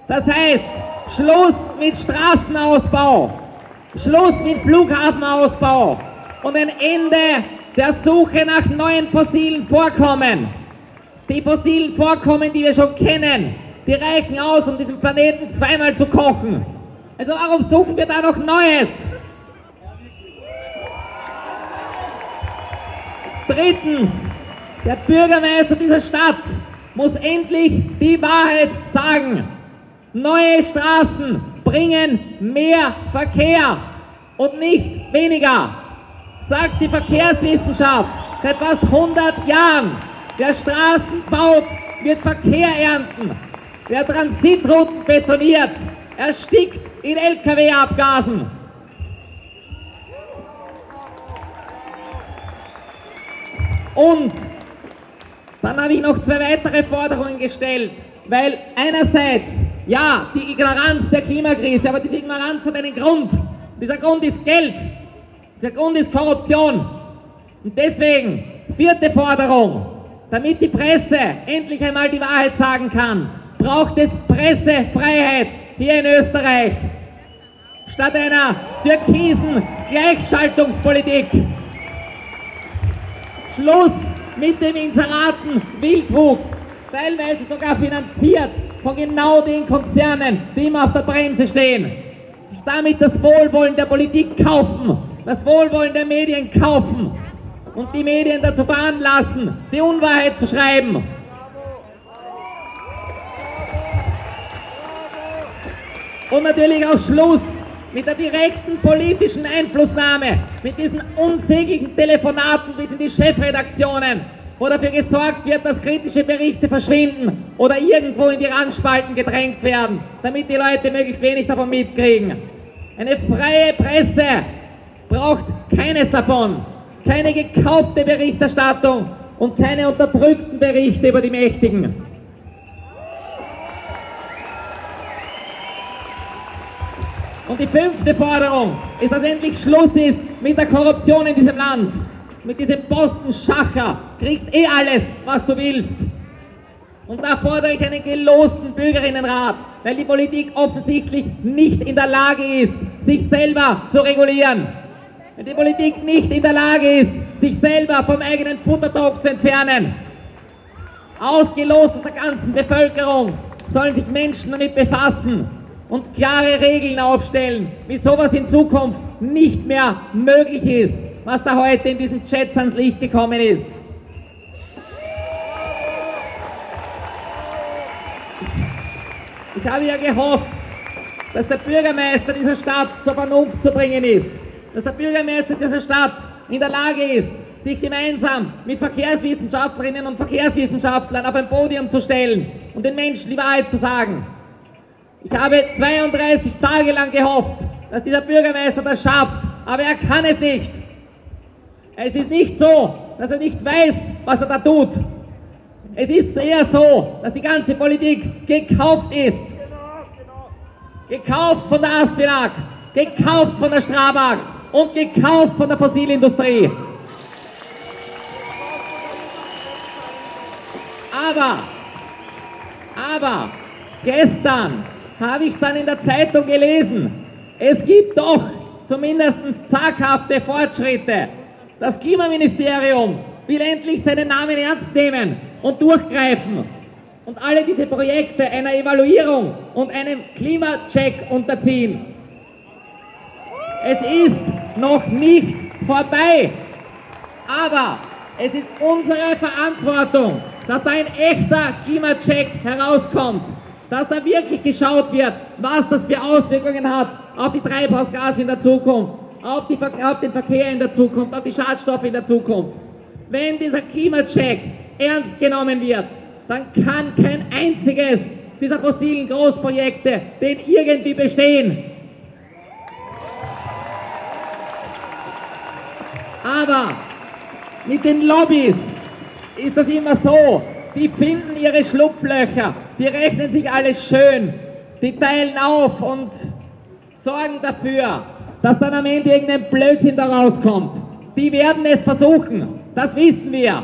Das heißt, Schluss mit Straßenausbau, Schluss mit Flughafenausbau und ein Ende der Suche nach neuen fossilen Vorkommen. Die fossilen Vorkommen, die wir schon kennen, die reichen aus, um diesen Planeten zweimal zu kochen. Also warum suchen wir da noch Neues? Drittens, der Bürgermeister dieser Stadt muss endlich die Wahrheit sagen. Neue Straßen bringen mehr Verkehr und nicht weniger. Sagt die Verkehrswissenschaft seit fast 100 Jahren. Wer Straßen baut, wird Verkehr ernten. Wer Transitrouten betoniert, erstickt in Lkw-Abgasen. Und dann habe ich noch zwei weitere Forderungen gestellt, weil einerseits, ja, die Ignoranz der Klimakrise, aber diese Ignoranz hat einen Grund. Dieser Grund ist Geld. Dieser Grund ist Korruption. Und deswegen, vierte Forderung, damit die Presse endlich einmal die Wahrheit sagen kann, braucht es Pressefreiheit hier in Österreich. Statt einer türkisen Gleichschaltungspolitik. Schluss mit dem Inseraten Wildwuchs, teilweise sogar finanziert von genau den Konzernen, die immer auf der Bremse stehen. Damit das Wohlwollen der Politik kaufen, das Wohlwollen der Medien kaufen und die Medien dazu veranlassen, die Unwahrheit zu schreiben. Und natürlich auch Schluss mit der direkten politischen Einflussnahme, mit diesen unsäglichen Telefonaten bis in die Chefredaktionen, wo dafür gesorgt wird, dass kritische Berichte verschwinden oder irgendwo in die Randspalten gedrängt werden, damit die Leute möglichst wenig davon mitkriegen. Eine freie Presse braucht keines davon, keine gekaufte Berichterstattung und keine unterdrückten Berichte über die Mächtigen. Und die fünfte Forderung ist, dass endlich Schluss ist mit der Korruption in diesem Land. Mit diesem Postenschacher kriegst eh alles, was du willst. Und da fordere ich einen gelosten Bürgerinnenrat, weil die Politik offensichtlich nicht in der Lage ist, sich selber zu regulieren. Wenn die Politik nicht in der Lage ist, sich selber vom eigenen Futtertopf zu entfernen. Ausgelost aus der ganzen Bevölkerung sollen sich Menschen damit befassen und klare Regeln aufstellen, wie sowas in Zukunft nicht mehr möglich ist, was da heute in diesen Chats ans Licht gekommen ist. Ich habe ja gehofft, dass der Bürgermeister dieser Stadt zur Vernunft zu bringen ist, dass der Bürgermeister dieser Stadt in der Lage ist, sich gemeinsam mit Verkehrswissenschaftlerinnen und Verkehrswissenschaftlern auf ein Podium zu stellen und den Menschen die Wahrheit zu sagen. Ich habe 32 Tage lang gehofft, dass dieser Bürgermeister das schafft, aber er kann es nicht. Es ist nicht so, dass er nicht weiß, was er da tut. Es ist eher so, dass die ganze Politik gekauft ist. Gekauft von der Asfinag, gekauft von der Strabag und gekauft von der Fossilindustrie. Aber, aber, gestern habe ich es dann in der Zeitung gelesen. Es gibt doch zumindest zaghafte Fortschritte. Das Klimaministerium will endlich seinen Namen ernst nehmen und durchgreifen. Und alle diese Projekte einer Evaluierung und einem Klimacheck unterziehen. Es ist noch nicht vorbei, aber es ist unsere Verantwortung, dass da ein echter Klimacheck herauskommt. Dass da wirklich geschaut wird, was das für Auswirkungen hat auf die Treibhausgase in der Zukunft, auf, die, auf den Verkehr in der Zukunft, auf die Schadstoffe in der Zukunft. Wenn dieser Klimacheck ernst genommen wird, dann kann kein einziges dieser fossilen Großprojekte den irgendwie bestehen. Aber mit den Lobbys ist das immer so, die finden ihre Schlupflöcher, die rechnen sich alles schön, die teilen auf und sorgen dafür, dass dann am Ende irgendein Blödsinn da rauskommt. Die werden es versuchen, das wissen wir.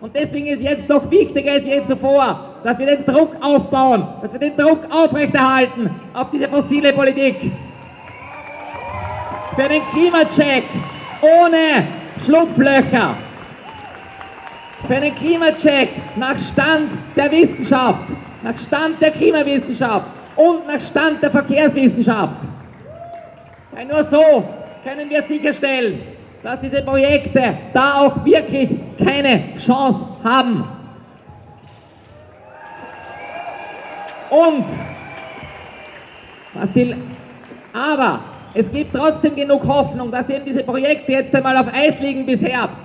Und deswegen ist jetzt noch wichtiger als je zuvor, dass wir den Druck aufbauen, dass wir den Druck aufrechterhalten auf diese fossile Politik. Für den Klimacheck ohne Schlupflöcher für einen Klimacheck nach Stand der Wissenschaft, nach Stand der Klimawissenschaft und nach Stand der Verkehrswissenschaft. Weil nur so können wir sicherstellen, dass diese Projekte da auch wirklich keine Chance haben. Und was die, aber es gibt trotzdem genug Hoffnung, dass eben diese Projekte jetzt einmal auf Eis liegen bis Herbst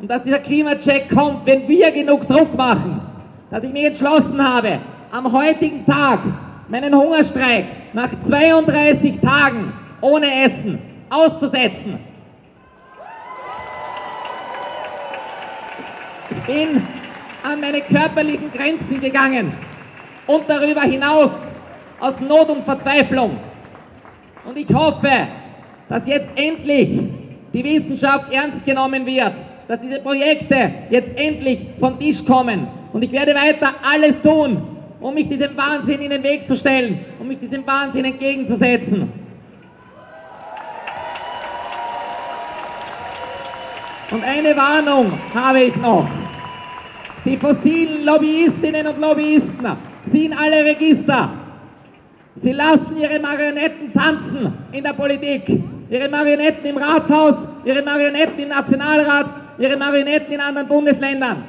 und dass dieser Klimacheck kommt, wenn wir genug Druck machen, dass ich mich entschlossen habe, am heutigen Tag meinen Hungerstreik nach 32 Tagen ohne Essen auszusetzen. bin an meine körperlichen Grenzen gegangen und darüber hinaus aus Not und Verzweiflung. Und ich hoffe, dass jetzt endlich die Wissenschaft ernst genommen wird, dass diese Projekte jetzt endlich vom Tisch kommen. Und ich werde weiter alles tun, um mich diesem Wahnsinn in den Weg zu stellen, um mich diesem Wahnsinn entgegenzusetzen. Und eine Warnung habe ich noch. Die fossilen Lobbyistinnen und Lobbyisten ziehen alle Register. Sie lassen ihre Marionetten tanzen in der Politik. Ihre Marionetten im Rathaus, ihre Marionetten im Nationalrat, ihre Marionetten in anderen Bundesländern.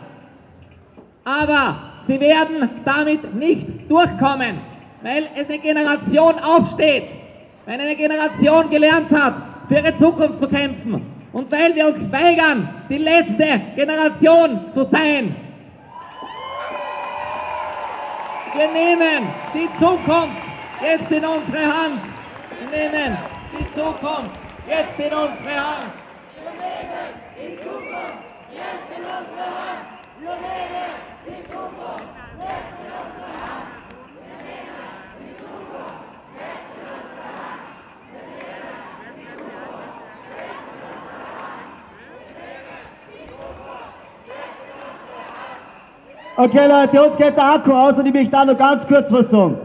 Aber sie werden damit nicht durchkommen, weil eine Generation aufsteht, weil eine Generation gelernt hat, für ihre Zukunft zu kämpfen und weil wir uns weigern, die letzte Generation zu sein. Wir nehmen die Zukunft jetzt in unsere Hand. Wir nehmen die Zukunft jetzt in unsere Hand. Wir nehmen die Zukunft jetzt in unsere Hand. Wir nehmen die Zukunft jetzt in unsere Hand. Wir nehmen die Zukunft jetzt in unsere Hand. Wir nehmen die Zukunft jetzt in unsere Hand. Wir nehmen die Zukunft jetzt in unsere Hand. Okay Leute, uns geht der Akku aus und ich möchte da noch ganz kurz was sagen.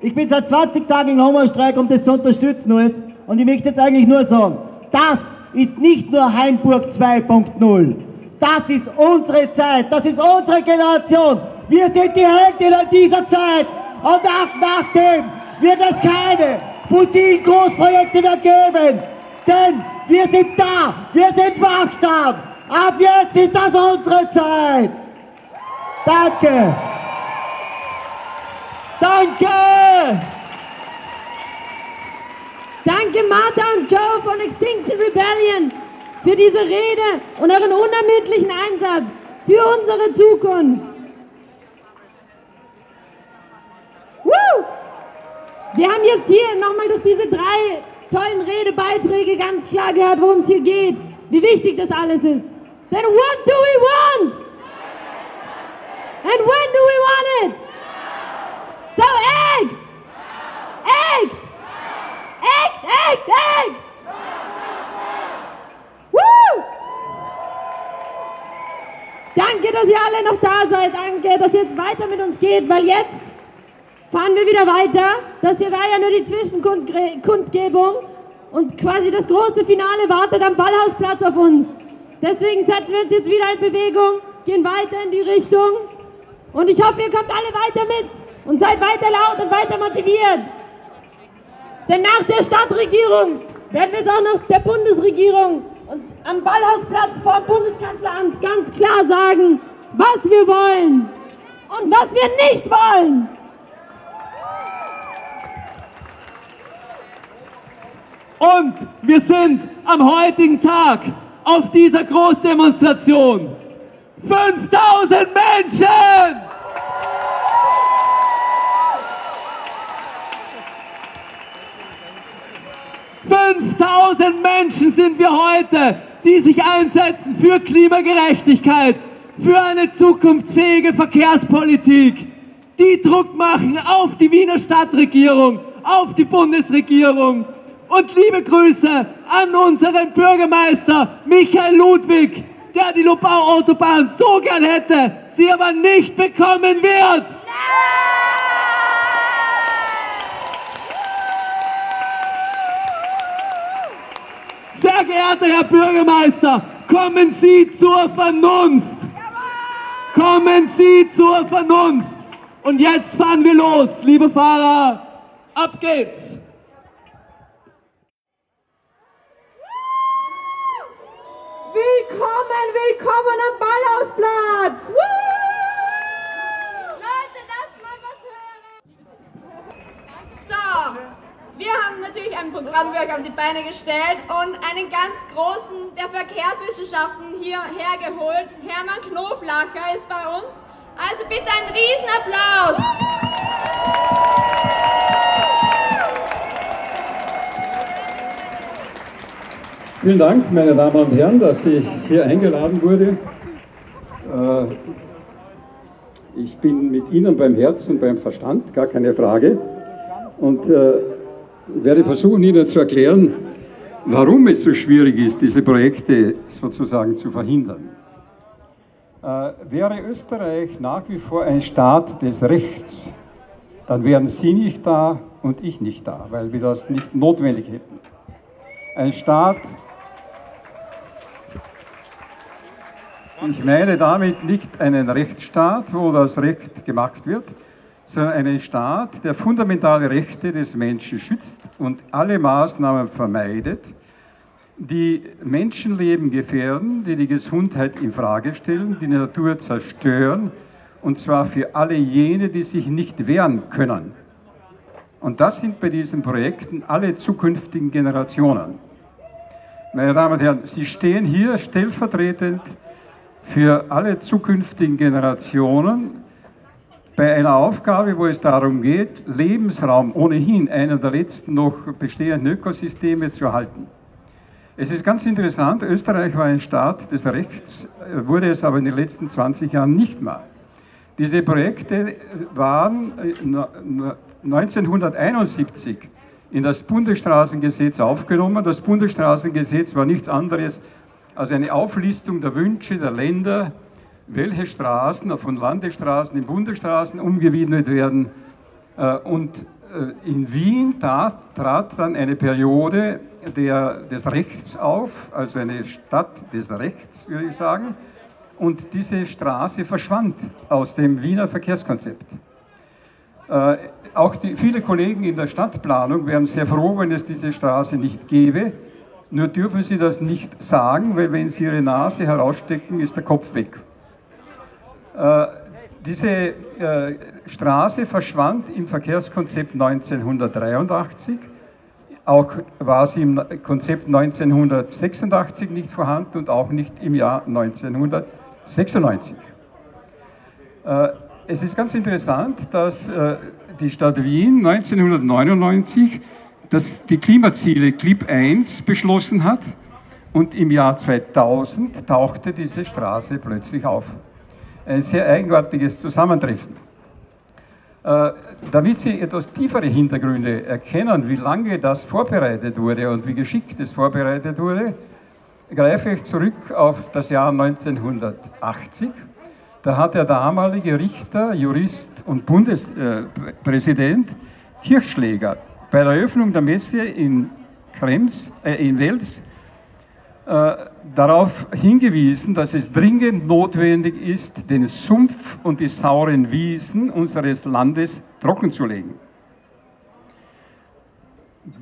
Ich bin seit 20 Tagen im Hungerstreik, um das zu unterstützen alles. Und ich möchte jetzt eigentlich nur sagen, das ist nicht nur Heimburg 2.0. Das ist unsere Zeit, das ist unsere Generation. Wir sind die Heldinnen dieser Zeit. Und nach, nachdem wird es keine fossilen Großprojekte mehr geben. Denn wir sind da, wir sind wachsam. Ab jetzt ist das unsere Zeit. Danke. Danke. Danke Martha und Joe von Extinction Rebellion für diese Rede und euren unermüdlichen Einsatz für unsere Zukunft. Woo! Wir haben jetzt hier nochmal durch diese drei tollen Redebeiträge ganz klar gehört, worum es hier geht, wie wichtig das alles ist. Then what do we want? And when do we want it? So act! Act! Act, act, act! Woo! Danke, dass ihr alle noch da seid. Danke, dass ihr jetzt weiter mit uns geht, weil jetzt fahren wir wieder weiter. Das hier war ja nur die Zwischenkundgebung und quasi das große Finale wartet am Ballhausplatz auf uns. Deswegen setzen wir uns jetzt wieder in Bewegung, gehen weiter in die Richtung und ich hoffe, ihr kommt alle weiter mit und seid weiter laut und weiter motiviert. Denn nach der Stadtregierung werden wir jetzt auch noch der Bundesregierung und am Ballhausplatz vor dem Bundeskanzleramt ganz klar sagen, was wir wollen und was wir nicht wollen. Und wir sind am heutigen Tag auf dieser Großdemonstration. 5000 Menschen! Fünftausend Menschen sind wir heute, die sich einsetzen für Klimagerechtigkeit, für eine zukunftsfähige Verkehrspolitik, die Druck machen auf die Wiener Stadtregierung, auf die Bundesregierung. Und liebe Grüße an unseren Bürgermeister Michael Ludwig, der die Lobau-Autobahn so gern hätte, sie aber nicht bekommen wird. Sehr geehrter Herr Bürgermeister, kommen Sie zur Vernunft. Kommen Sie zur Vernunft. Und jetzt fahren wir los, liebe Fahrer. Ab geht's. Willkommen, willkommen am Ballhausplatz! Woo! Leute, lasst mal was hören! So, wir haben natürlich ein Programm für euch auf die Beine gestellt und einen ganz großen der Verkehrswissenschaften hierher geholt. Hermann Knoflacher ist bei uns. Also bitte einen Riesenapplaus! Vielen Dank, meine Damen und Herren, dass ich hier eingeladen wurde. Äh, ich bin mit Ihnen beim Herz und beim Verstand, gar keine Frage. Und äh, werde versuchen, Ihnen zu erklären, warum es so schwierig ist, diese Projekte sozusagen zu verhindern. Äh, wäre Österreich nach wie vor ein Staat des Rechts, dann wären Sie nicht da und ich nicht da, weil wir das nicht notwendig hätten. Ein Staat, ich meine damit nicht einen Rechtsstaat, wo das Recht gemacht wird, sondern einen Staat, der fundamentale Rechte des Menschen schützt und alle Maßnahmen vermeidet, die Menschenleben gefährden, die die Gesundheit in Frage stellen, die Natur zerstören, und zwar für alle jene, die sich nicht wehren können. Und das sind bei diesen Projekten alle zukünftigen Generationen. Meine Damen und Herren, Sie stehen hier stellvertretend für alle zukünftigen Generationen bei einer Aufgabe, wo es darum geht, Lebensraum ohnehin einer der letzten noch bestehenden Ökosysteme zu erhalten. Es ist ganz interessant, Österreich war ein Staat des Rechts, wurde es aber in den letzten 20 Jahren nicht mehr. Diese Projekte waren 1971 äh, in das Bundesstraßengesetz aufgenommen. Das Bundesstraßengesetz war nichts anderes als eine Auflistung der Wünsche der Länder, welche Straßen von Landesstraßen in Bundesstraßen umgewidmet werden. Äh, und äh, in Wien trat dann eine Periode der, des Rechts auf, also eine Stadt des Rechts, würde ich sagen. Und diese Straße verschwand aus dem Wiener Verkehrskonzept. Äh, auch die, viele Kollegen in der Stadtplanung wären sehr froh, wenn es diese Straße nicht gäbe. Nur dürfen sie das nicht sagen, weil wenn sie ihre Nase herausstecken, ist der Kopf weg. Äh, diese äh, Straße verschwand im Verkehrskonzept 1983 auch war sie im Konzept 1986 nicht vorhanden und auch nicht im Jahr 1996. Äh, es ist ganz interessant, dass äh, die Stadt Wien 1999 das, die Klimaziele CLIP 1 beschlossen hat und im Jahr 2000 tauchte diese Straße plötzlich auf. Ein sehr eigenartiges Zusammentreffen. Äh, damit Sie etwas tiefere Hintergründe erkennen, wie lange das vorbereitet wurde und wie geschickt es vorbereitet wurde, greife ich zurück auf das Jahr 1980. Da hat der damalige Richter, Jurist und Bundespräsident Kirchschläger bei der Eröffnung der Messe in, Krems, äh, in Wels äh, darauf hingewiesen, dass es dringend notwendig ist, den Sumpf und die sauren Wiesen unseres Landes trockenzulegen.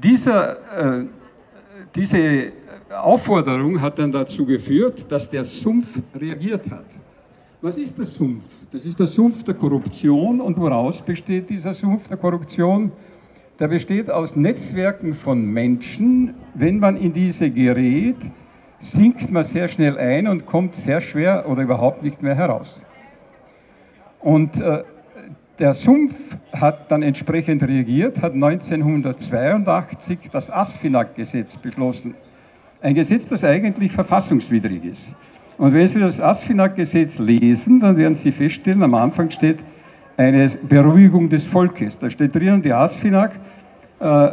Dieser, äh, diese Aufforderung hat dann dazu geführt, dass der Sumpf reagiert hat. Was ist der Sumpf? Das ist der Sumpf der Korruption. Und woraus besteht dieser Sumpf der Korruption? Der besteht aus Netzwerken von Menschen. Wenn man in diese gerät, sinkt man sehr schnell ein und kommt sehr schwer oder überhaupt nicht mehr heraus. Und äh, der Sumpf hat dann entsprechend reagiert, hat 1982 das ASFINAG-Gesetz beschlossen. Ein Gesetz, das eigentlich verfassungswidrig ist. Und wenn Sie das ASFINAG-Gesetz lesen, dann werden Sie feststellen, am Anfang steht eine Beruhigung des Volkes. Da steht drinnen, die ASFINAG äh,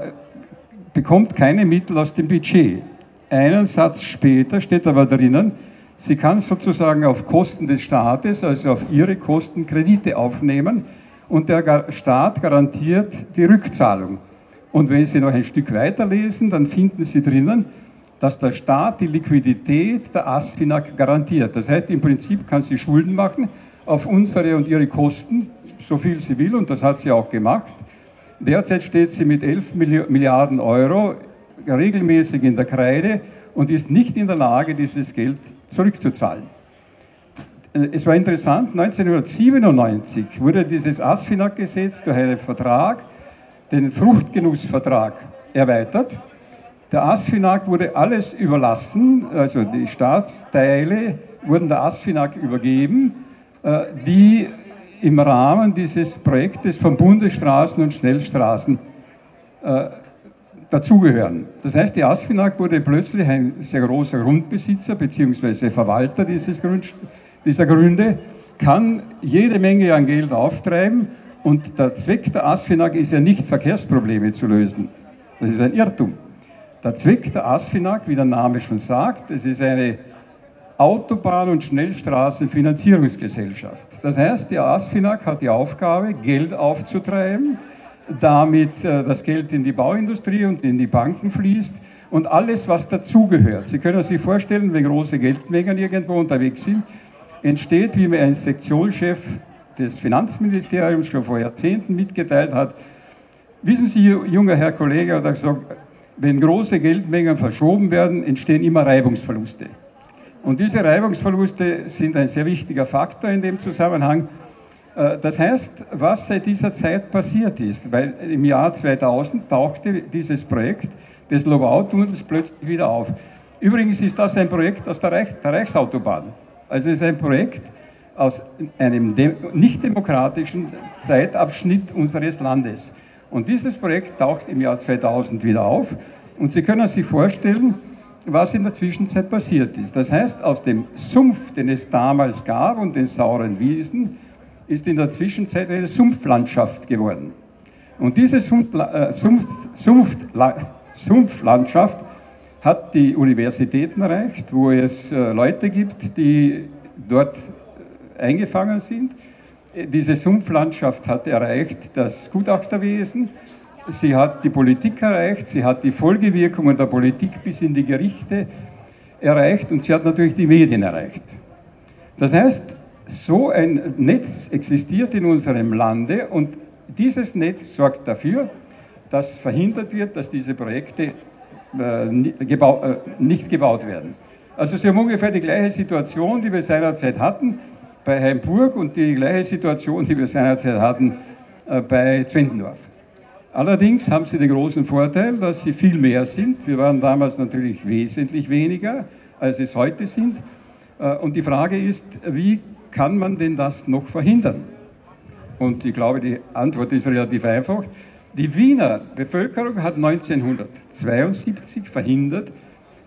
bekommt keine Mittel aus dem Budget. Einen Satz später steht aber drinnen, sie kann sozusagen auf Kosten des Staates, also auf ihre Kosten Kredite aufnehmen und der Staat garantiert die Rückzahlung. Und wenn Sie noch ein Stück weiterlesen, dann finden Sie drinnen, dass der Staat die Liquidität der ASFINAG garantiert. Das heißt, im Prinzip kann sie Schulden machen auf unsere und ihre Kosten, so viel sie will, und das hat sie auch gemacht. Derzeit steht sie mit 11 Milliarden Euro regelmäßig in der Kreide und ist nicht in der Lage, dieses Geld zurückzuzahlen. Äh, es war interessant, 1997 wurde dieses ASFINAG-Gesetz durch einen Vertrag, den Fruchtgenussvertrag, erweitert. Der ASFINAG wurde alles überlassen, also die Staatsteile wurden der ASFINAG übergeben, die im Rahmen dieses Projektes von Bundesstraßen und Schnellstraßen äh, dazugehören. Das heißt, die ASFINAG wurde plötzlich ein sehr großer Grundbesitzer bzw. Verwalter dieses, Grund, dieser Gründe kann jede Menge an Geld auftreiben und der Zweck der ASFINAG ist ja nicht, Verkehrsprobleme zu lösen. Das ist ein Irrtum. Der Zweck der ASFINAG, wie der Name schon sagt, es ist eine Autobahn- und Schnellstraßenfinanzierungsgesellschaft. Das heißt, die ASFINAG hat die Aufgabe, Geld aufzutreiben, damit äh, das Geld in die Bauindustrie und in die Banken fließt und alles, was dazugehört. Sie können sich vorstellen, wenn große Geldmengen irgendwo unterwegs sind, entsteht, wie mir ein Sektionschef des Finanzministeriums schon vor Jahrzehnten mitgeteilt hat, wissen Sie, junger Herr Kollege, hat er gesagt, wenn große Geldmengen verschoben werden, entstehen immer Reibungsverluste. Und diese Reibungsverluste sind ein sehr wichtiger Faktor in dem Zusammenhang. Äh, das heißt, was seit dieser Zeit passiert ist, weil im Jahr 2000 tauchte dieses Projekt des Lobau-Tunnels plötzlich wieder auf. Übrigens ist das ein Projekt aus der, Reichs der Reichsautobahn. Also es ist ein Projekt aus einem nicht demokratischen Zeitabschnitt unseres Landes. Und dieses Projekt taucht im Jahr 2000 wieder auf. Und Sie können sich vorstellen, was in der Zwischenzeit passiert ist. Das heißt, aus dem Sumpf, den es damals gab und den sauren Wiesen, ist in der Zwischenzeit eine Sumpflandschaft geworden. Und diese äh, Sumpf, Sumpf, Sumpflandschaft hat die Universitäten erreicht, wo es äh, Leute gibt, die dort eingefangen sind. Diese Sumpflandschaft hat erreicht das Gutachterwesen, sie hat die Politik erreicht, sie hat die Folgewirkungen der Politik bis in die Gerichte erreicht und sie hat natürlich die Medien erreicht. Das heißt, so ein Netz existiert in unserem Lande und dieses Netz sorgt dafür, dass verhindert wird, dass diese Projekte äh, gebau äh, nicht gebaut werden. Also sie haben ungefähr die gleiche Situation, die wir seinerzeit hatten bei Heimburg und die gleiche Situation, die wir seinerzeit hatten äh, bei Zwentendorf. Allerdings haben sie den großen Vorteil, dass sie viel mehr sind. Wir waren damals natürlich wesentlich weniger, als es heute sind. Äh, und die Frage ist, wie kann man denn das noch verhindern? Und ich glaube, die Antwort ist relativ einfach. Die Wiener Bevölkerung hat 1972 verhindert,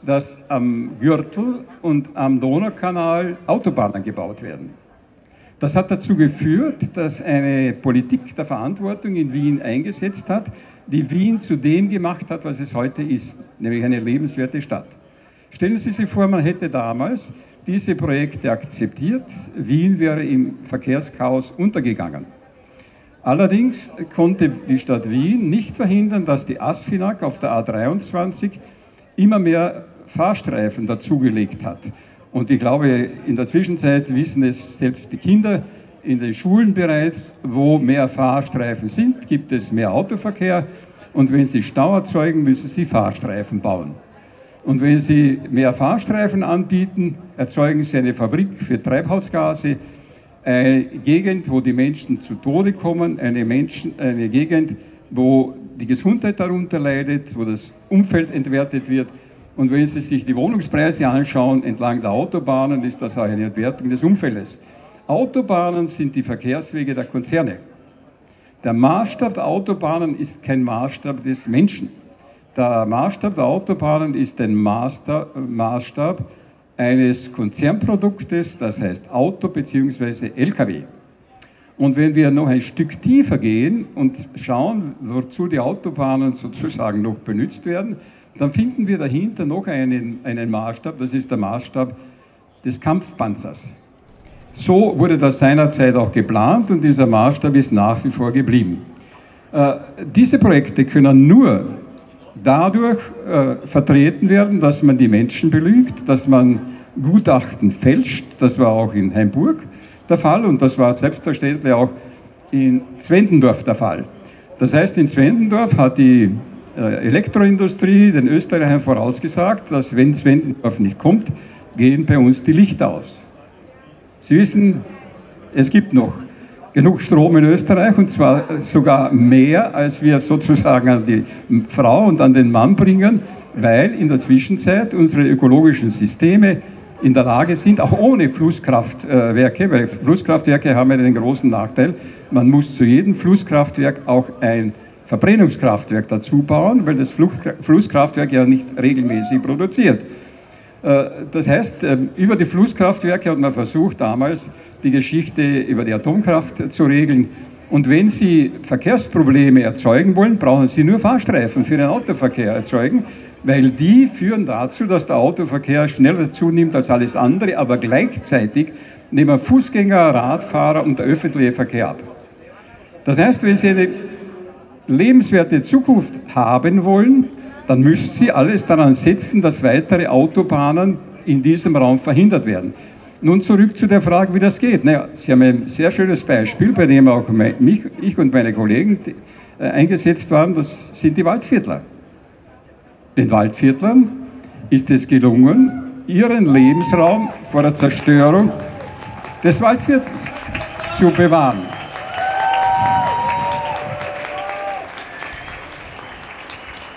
dass am Gürtel und am Donaukanal Autobahnen gebaut werden. Das hat dazu geführt, dass eine Politik der Verantwortung in Wien eingesetzt hat, die Wien zu dem gemacht hat, was es heute ist, nämlich eine lebenswerte Stadt. Stellen Sie sich vor, man hätte damals diese Projekte akzeptiert, Wien wäre im Verkehrschaos untergegangen. Allerdings konnte die Stadt Wien nicht verhindern, dass die ASFINAG auf der A23 immer mehr Fahrstreifen dazugelegt hat. Und ich glaube, in der Zwischenzeit wissen es selbst die Kinder in den Schulen bereits, wo mehr Fahrstreifen sind, gibt es mehr Autoverkehr. Und wenn sie Stau erzeugen, müssen sie Fahrstreifen bauen. Und wenn sie mehr Fahrstreifen anbieten, erzeugen sie eine Fabrik für Treibhausgase, eine Gegend, wo die Menschen zu Tode kommen, eine, Menschen, eine Gegend, wo die Gesundheit darunter leidet, wo das Umfeld entwertet wird. Und wenn Sie sich die Wohnungspreise anschauen entlang der Autobahnen, ist das auch eine Entwertung des Umfeldes. Autobahnen sind die Verkehrswege der Konzerne. Der Maßstab der Autobahnen ist kein Maßstab des Menschen. Der Maßstab der Autobahnen ist ein Maßstab eines Konzernproduktes, das heißt Auto bzw. Lkw. Und wenn wir noch ein Stück tiefer gehen und schauen, wozu die Autobahnen sozusagen noch benutzt werden, dann finden wir dahinter noch einen, einen Maßstab, das ist der Maßstab des Kampfpanzers. So wurde das seinerzeit auch geplant und dieser Maßstab ist nach wie vor geblieben. Äh, diese Projekte können nur dadurch äh, vertreten werden, dass man die Menschen belügt, dass man Gutachten fälscht. Das war auch in Heimburg der Fall und das war selbstverständlich auch in Zwentendorf der Fall. Das heißt, in Zwentendorf hat die Elektroindustrie den Österreichern vorausgesagt, dass wenn Zwentendorf nicht kommt, gehen bei uns die Lichter aus. Sie wissen, es gibt noch genug Strom in Österreich und zwar sogar mehr, als wir sozusagen an die Frau und an den Mann bringen, weil in der Zwischenzeit unsere ökologischen Systeme in der Lage sind, auch ohne Flusskraftwerke, weil Flusskraftwerke haben ja den großen Nachteil, man muss zu jedem Flusskraftwerk auch ein Verbrennungskraftwerk dazu bauen, weil das Flusskraftwerk ja nicht regelmäßig produziert. Äh, das heißt, ähm, über die Flusskraftwerke hat man versucht, damals die Geschichte über die Atomkraft zu regeln. Und wenn Sie Verkehrsprobleme erzeugen wollen, brauchen Sie nur Fahrstreifen für den Autoverkehr erzeugen, weil die führen dazu, dass der Autoverkehr schneller zunimmt als alles andere, aber gleichzeitig nehmen Fußgänger, Radfahrer und der öffentliche Verkehr ab. Das heißt, wenn Sie eine lebenswerte Zukunft haben wollen, dann müssen Sie alles daran setzen, dass weitere Autobahnen in diesem Raum verhindert werden. Nun zurück zu der Frage, wie das geht. Naja, Sie haben ein sehr schönes Beispiel, bei dem auch mich, ich und meine Kollegen äh, eingesetzt waren, das sind die Waldviertler. Den Waldviertlern ist es gelungen, ihren Lebensraum vor der Zerstörung des Waldviertels zu bewahren.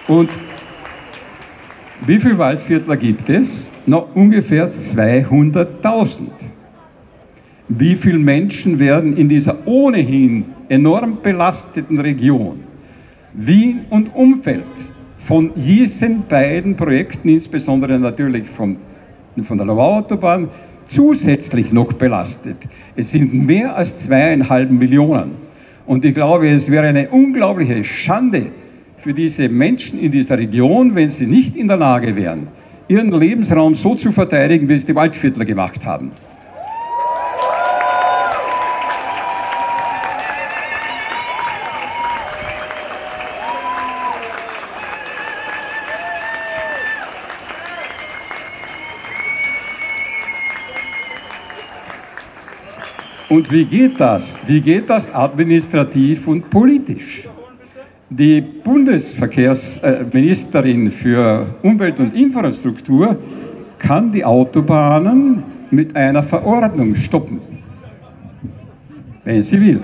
Und wie viele Waldviertler gibt es? Noch ungefähr 200.000. Wie viele Menschen werden in dieser ohnehin enorm belasteten Region Wien und Umfeld von diesen beiden Projekten, insbesondere natürlich von, von der Lauautobahn, zusätzlich noch belastet? Es sind mehr als zweieinhalb Millionen. Und ich glaube, es wäre eine unglaubliche Schande, für diese Menschen in dieser Region, wenn sie nicht in der Lage wären, ihren Lebensraum so zu verteidigen, wie es die Waldviertler gemacht haben. Und wie geht das? Wie geht das administrativ und politisch? Die Bundesverkehrsministerin für Umwelt und Infrastruktur kann die Autobahnen mit einer Verordnung stoppen, wenn sie will.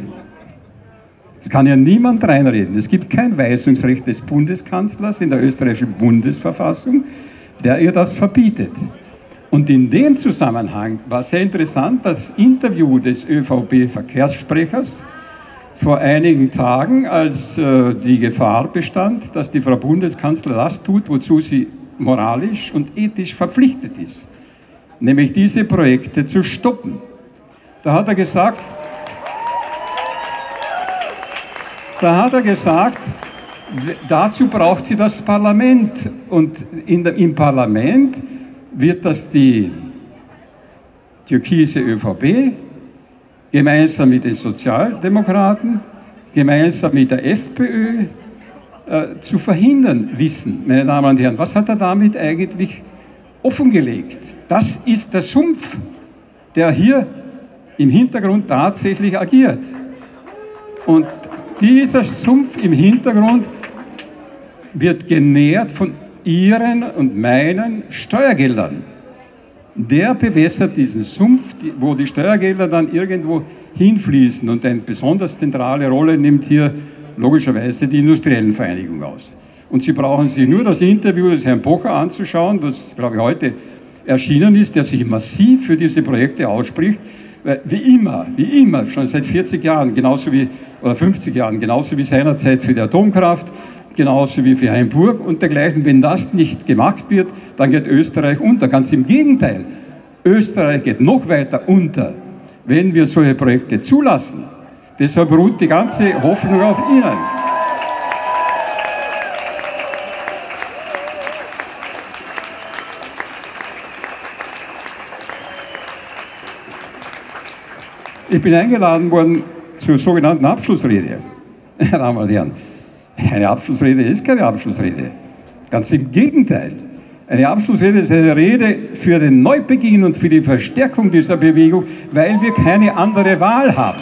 Es kann ja niemand reinreden. Es gibt kein Weisungsrecht des Bundeskanzlers in der österreichischen Bundesverfassung, der ihr das verbietet. Und in dem Zusammenhang war sehr interessant das Interview des ÖVP-Verkehrssprechers, vor einigen Tagen, als äh, die Gefahr bestand, dass die Frau Bundeskanzler das tut, wozu sie moralisch und ethisch verpflichtet ist, nämlich diese Projekte zu stoppen. Da hat er gesagt, da hat er gesagt, dazu braucht sie das Parlament. Und in, im Parlament wird das die türkise ÖVP gemeinsam mit den Sozialdemokraten, gemeinsam mit der FPÖ äh, zu verhindern wissen. Meine Damen und Herren, was hat er damit eigentlich offengelegt? Das ist der Sumpf, der hier im Hintergrund tatsächlich agiert. Und dieser Sumpf im Hintergrund wird genährt von Ihren und meinen Steuergeldern der bewässert diesen Sumpf, wo die Steuergelder dann irgendwo hinfließen. Und eine besonders zentrale Rolle nimmt hier logischerweise die industriellen Vereinigung aus. Und Sie brauchen sich nur das Interview des Herrn Pocher anzuschauen, das, glaube ich, heute erschienen ist, der sich massiv für diese Projekte ausspricht. Wie immer, wie immer, schon seit 40 Jahren, genauso wie, oder 50 Jahren, genauso wie seinerzeit für die Atomkraft, genauso wie für Heimburg und dergleichen. Wenn das nicht gemacht wird, dann geht Österreich unter. Ganz im Gegenteil, Österreich geht noch weiter unter, wenn wir solche Projekte zulassen. Deshalb ruht die ganze Hoffnung auf Ihnen. Ich bin eingeladen worden zur sogenannten Abschlussrede, [LAUGHS] Meine Damen und Herren. Eine Abschlussrede ist keine Abschlussrede. Ganz im Gegenteil. Eine Abschlussrede ist eine Rede für den Neubeginn und für die Verstärkung dieser Bewegung, weil wir keine andere Wahl haben.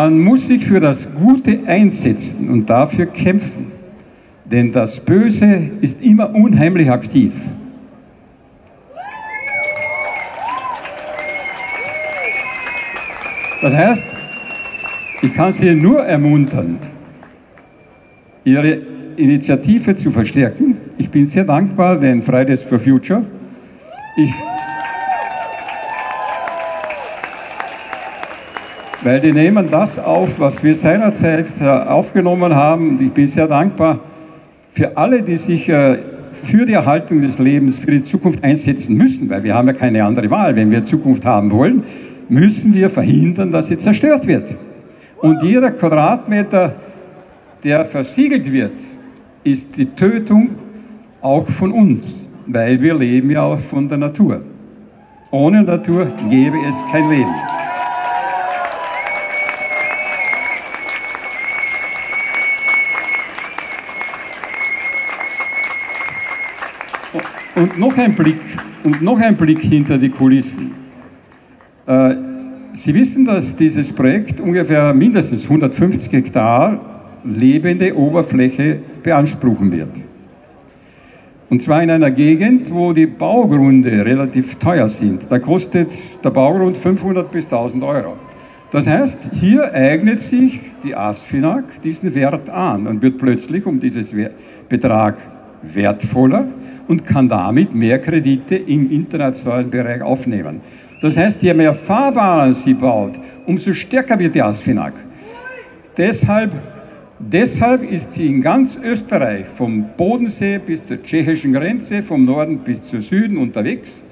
Man muss sich für das Gute einsetzen und dafür kämpfen, denn das Böse ist immer unheimlich aktiv. Das heißt, ich kann Sie nur ermuntern, Ihre Initiative zu verstärken Ich bin sehr dankbar den Fridays for Future. Ich, weil die nehmen das auf, was wir seinerzeit äh, aufgenommen haben. Und ich bin sehr dankbar für alle, die sich äh, für die Erhaltung des Lebens, für die Zukunft einsetzen müssen, weil wir haben ja keine andere Wahl. Wenn wir Zukunft haben wollen, müssen wir verhindern, dass sie zerstört wird. Und jeder Quadratmeter, der versiegelt wird, ist die Tötung auch von uns, weil wir leben ja auch von der Natur. Ohne Natur gäbe es kein Leben. Und noch ein Blick, und noch ein Blick hinter die Kulissen. Äh, Sie wissen, dass dieses Projekt ungefähr mindestens 150 Hektar lebende Oberfläche beanspruchen wird. Und zwar in einer Gegend, wo die Baugründe relativ teuer sind. Da kostet der Baugrund 500 bis 1000 Euro. Das heißt, hier eignet sich die ASFINAG diesen Wert an und wird plötzlich um dieses Betrag wertvoller und kann damit mehr Kredite im internationalen Bereich aufnehmen. Das heißt, je mehr Fahrbahnen sie baut, umso stärker wird die ASFINAG. Deshalb, deshalb ist sie in ganz Österreich, vom Bodensee bis zur tschechischen Grenze, vom Norden bis zum Süden unterwegs,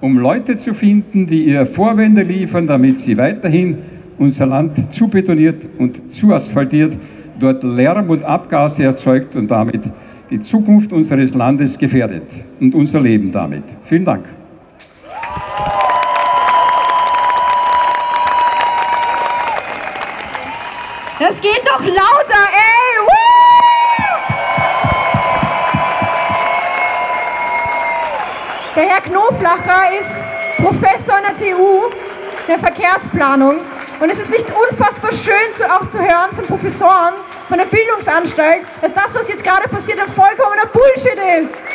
um Leute zu finden, die ihr Vorwände liefern, damit sie weiterhin unser Land zu betoniert und zu asphaltiert, dort Lärm und Abgase erzeugt und damit die Zukunft unseres Landes gefährdet und unser Leben damit. Vielen Dank. Das geht doch lauter, ey! Woo! Der Herr Knoflacher ist Professor an der TU der Verkehrsplanung. Und es ist nicht unfassbar schön auch zu hören von Professoren von der Bildungsanstalt, dass das, was jetzt gerade passiert, ein vollkommener Bullshit ist.